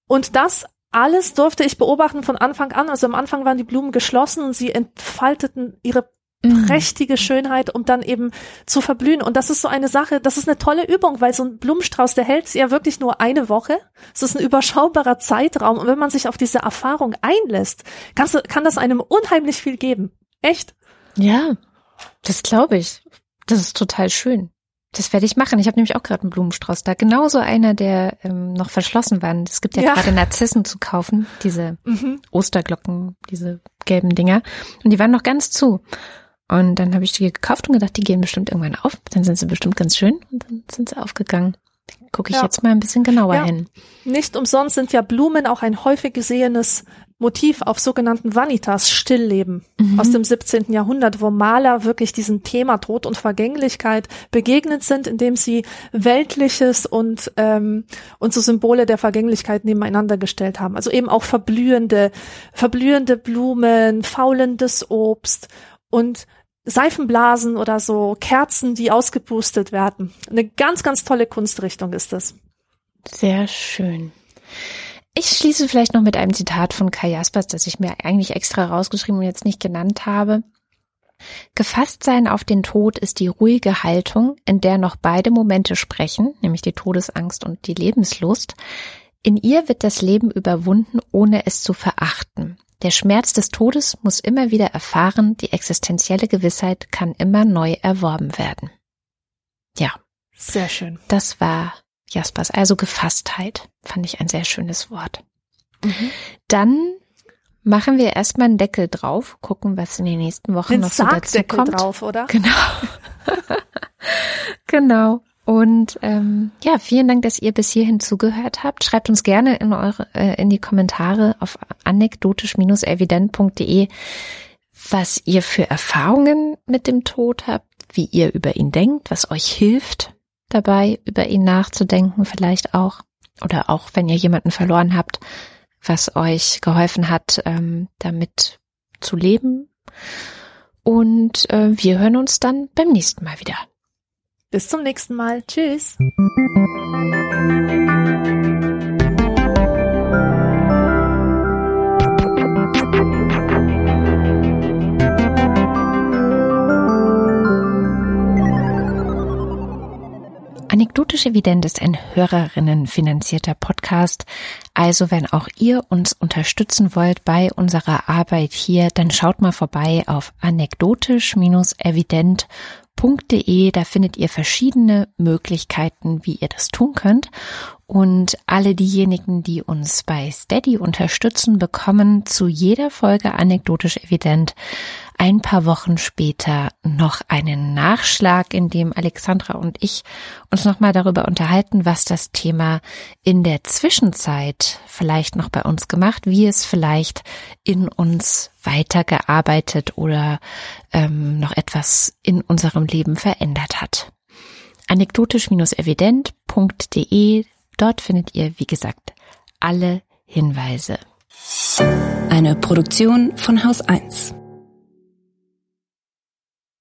Und das alles durfte ich beobachten von Anfang an. Also am Anfang waren die Blumen geschlossen und sie entfalteten ihre. Prächtige Schönheit, um dann eben zu verblühen. Und das ist so eine Sache, das ist eine tolle Übung, weil so ein Blumenstrauß, der hält ja wirklich nur eine Woche. Es ist ein überschaubarer Zeitraum. Und wenn man sich auf diese Erfahrung einlässt, kannst du, kann das einem unheimlich viel geben. Echt? Ja, das glaube ich. Das ist total schön. Das werde ich machen. Ich habe nämlich auch gerade einen Blumenstrauß da. Genauso einer, der ähm, noch verschlossen war. Es gibt ja, Ja. gerade Narzissen zu kaufen, diese Mhm. Osterglocken, diese gelben Dinger. Und die waren noch ganz zu. Und dann habe ich die gekauft und gedacht, die gehen bestimmt irgendwann auf. Dann sind sie bestimmt ganz schön und dann sind sie aufgegangen. Gucke ich Ja. jetzt mal ein bisschen genauer Ja. hin. Nicht umsonst sind ja Blumen auch ein häufig gesehenes Motiv auf sogenannten Vanitas, Stillleben Mhm. aus dem 17. Jahrhundert, wo Maler wirklich diesem Thema Tod und Vergänglichkeit begegnet sind, indem sie Weltliches und, ähm, und so Symbole der Vergänglichkeit nebeneinander gestellt haben. Also eben auch verblühende, verblühende Blumen, faulendes Obst und Seifenblasen oder so Kerzen, die ausgepustet werden. Eine ganz, ganz tolle Kunstrichtung ist das. Sehr schön. Ich schließe vielleicht noch mit einem Zitat von Kai Jaspers, das ich mir eigentlich extra rausgeschrieben und jetzt nicht genannt habe. Gefasst sein auf den Tod ist die ruhige Haltung, in der noch beide Momente sprechen, nämlich die Todesangst und die Lebenslust. In ihr wird das Leben überwunden, ohne es zu verachten. Der Schmerz des Todes muss immer wieder erfahren, die existenzielle Gewissheit kann immer neu erworben werden. Ja, Sehr schön. das war Jaspers, also Gefasstheit, fand ich ein sehr schönes Wort. Dann machen wir erstmal einen Deckel drauf, gucken, was in den nächsten Wochen Den noch so dazu kommt. drauf, oder? Genau. genau. Und ähm, ja, vielen Dank, dass ihr bis hierhin zugehört habt. Schreibt uns gerne in eure äh, in die Kommentare auf anekdotisch-evident.de, was ihr für Erfahrungen mit dem Tod habt, wie ihr über ihn denkt, was euch hilft dabei, über ihn nachzudenken, vielleicht auch. Oder auch, wenn ihr jemanden verloren habt, was euch geholfen hat, ähm, damit zu leben. Und äh, wir hören uns dann beim nächsten Mal wieder. Bis zum nächsten Mal. Tschüss. Anekdotisch Evident ist ein Hörerinnenfinanzierter Podcast. Also wenn auch ihr uns unterstützen wollt bei unserer Arbeit hier, dann schaut mal vorbei auf anekdotisch-evident.de steady.de. Da findet ihr verschiedene Möglichkeiten, wie ihr das tun könnt. Und alle diejenigen, die uns bei Steady unterstützen, bekommen zu jeder Folge anekdotisch evident ein paar Wochen später noch einen Nachschlag, in dem Alexandra und ich uns nochmal darüber unterhalten, was das Thema in der Zwischenzeit vielleicht noch bei uns gemacht, wie es vielleicht in uns weitergearbeitet oder ähm, noch etwas in unserem Leben verändert hat. Anekdotisch-evident.de, dort findet ihr, wie gesagt, alle Hinweise. Eine Produktion von Haus 1.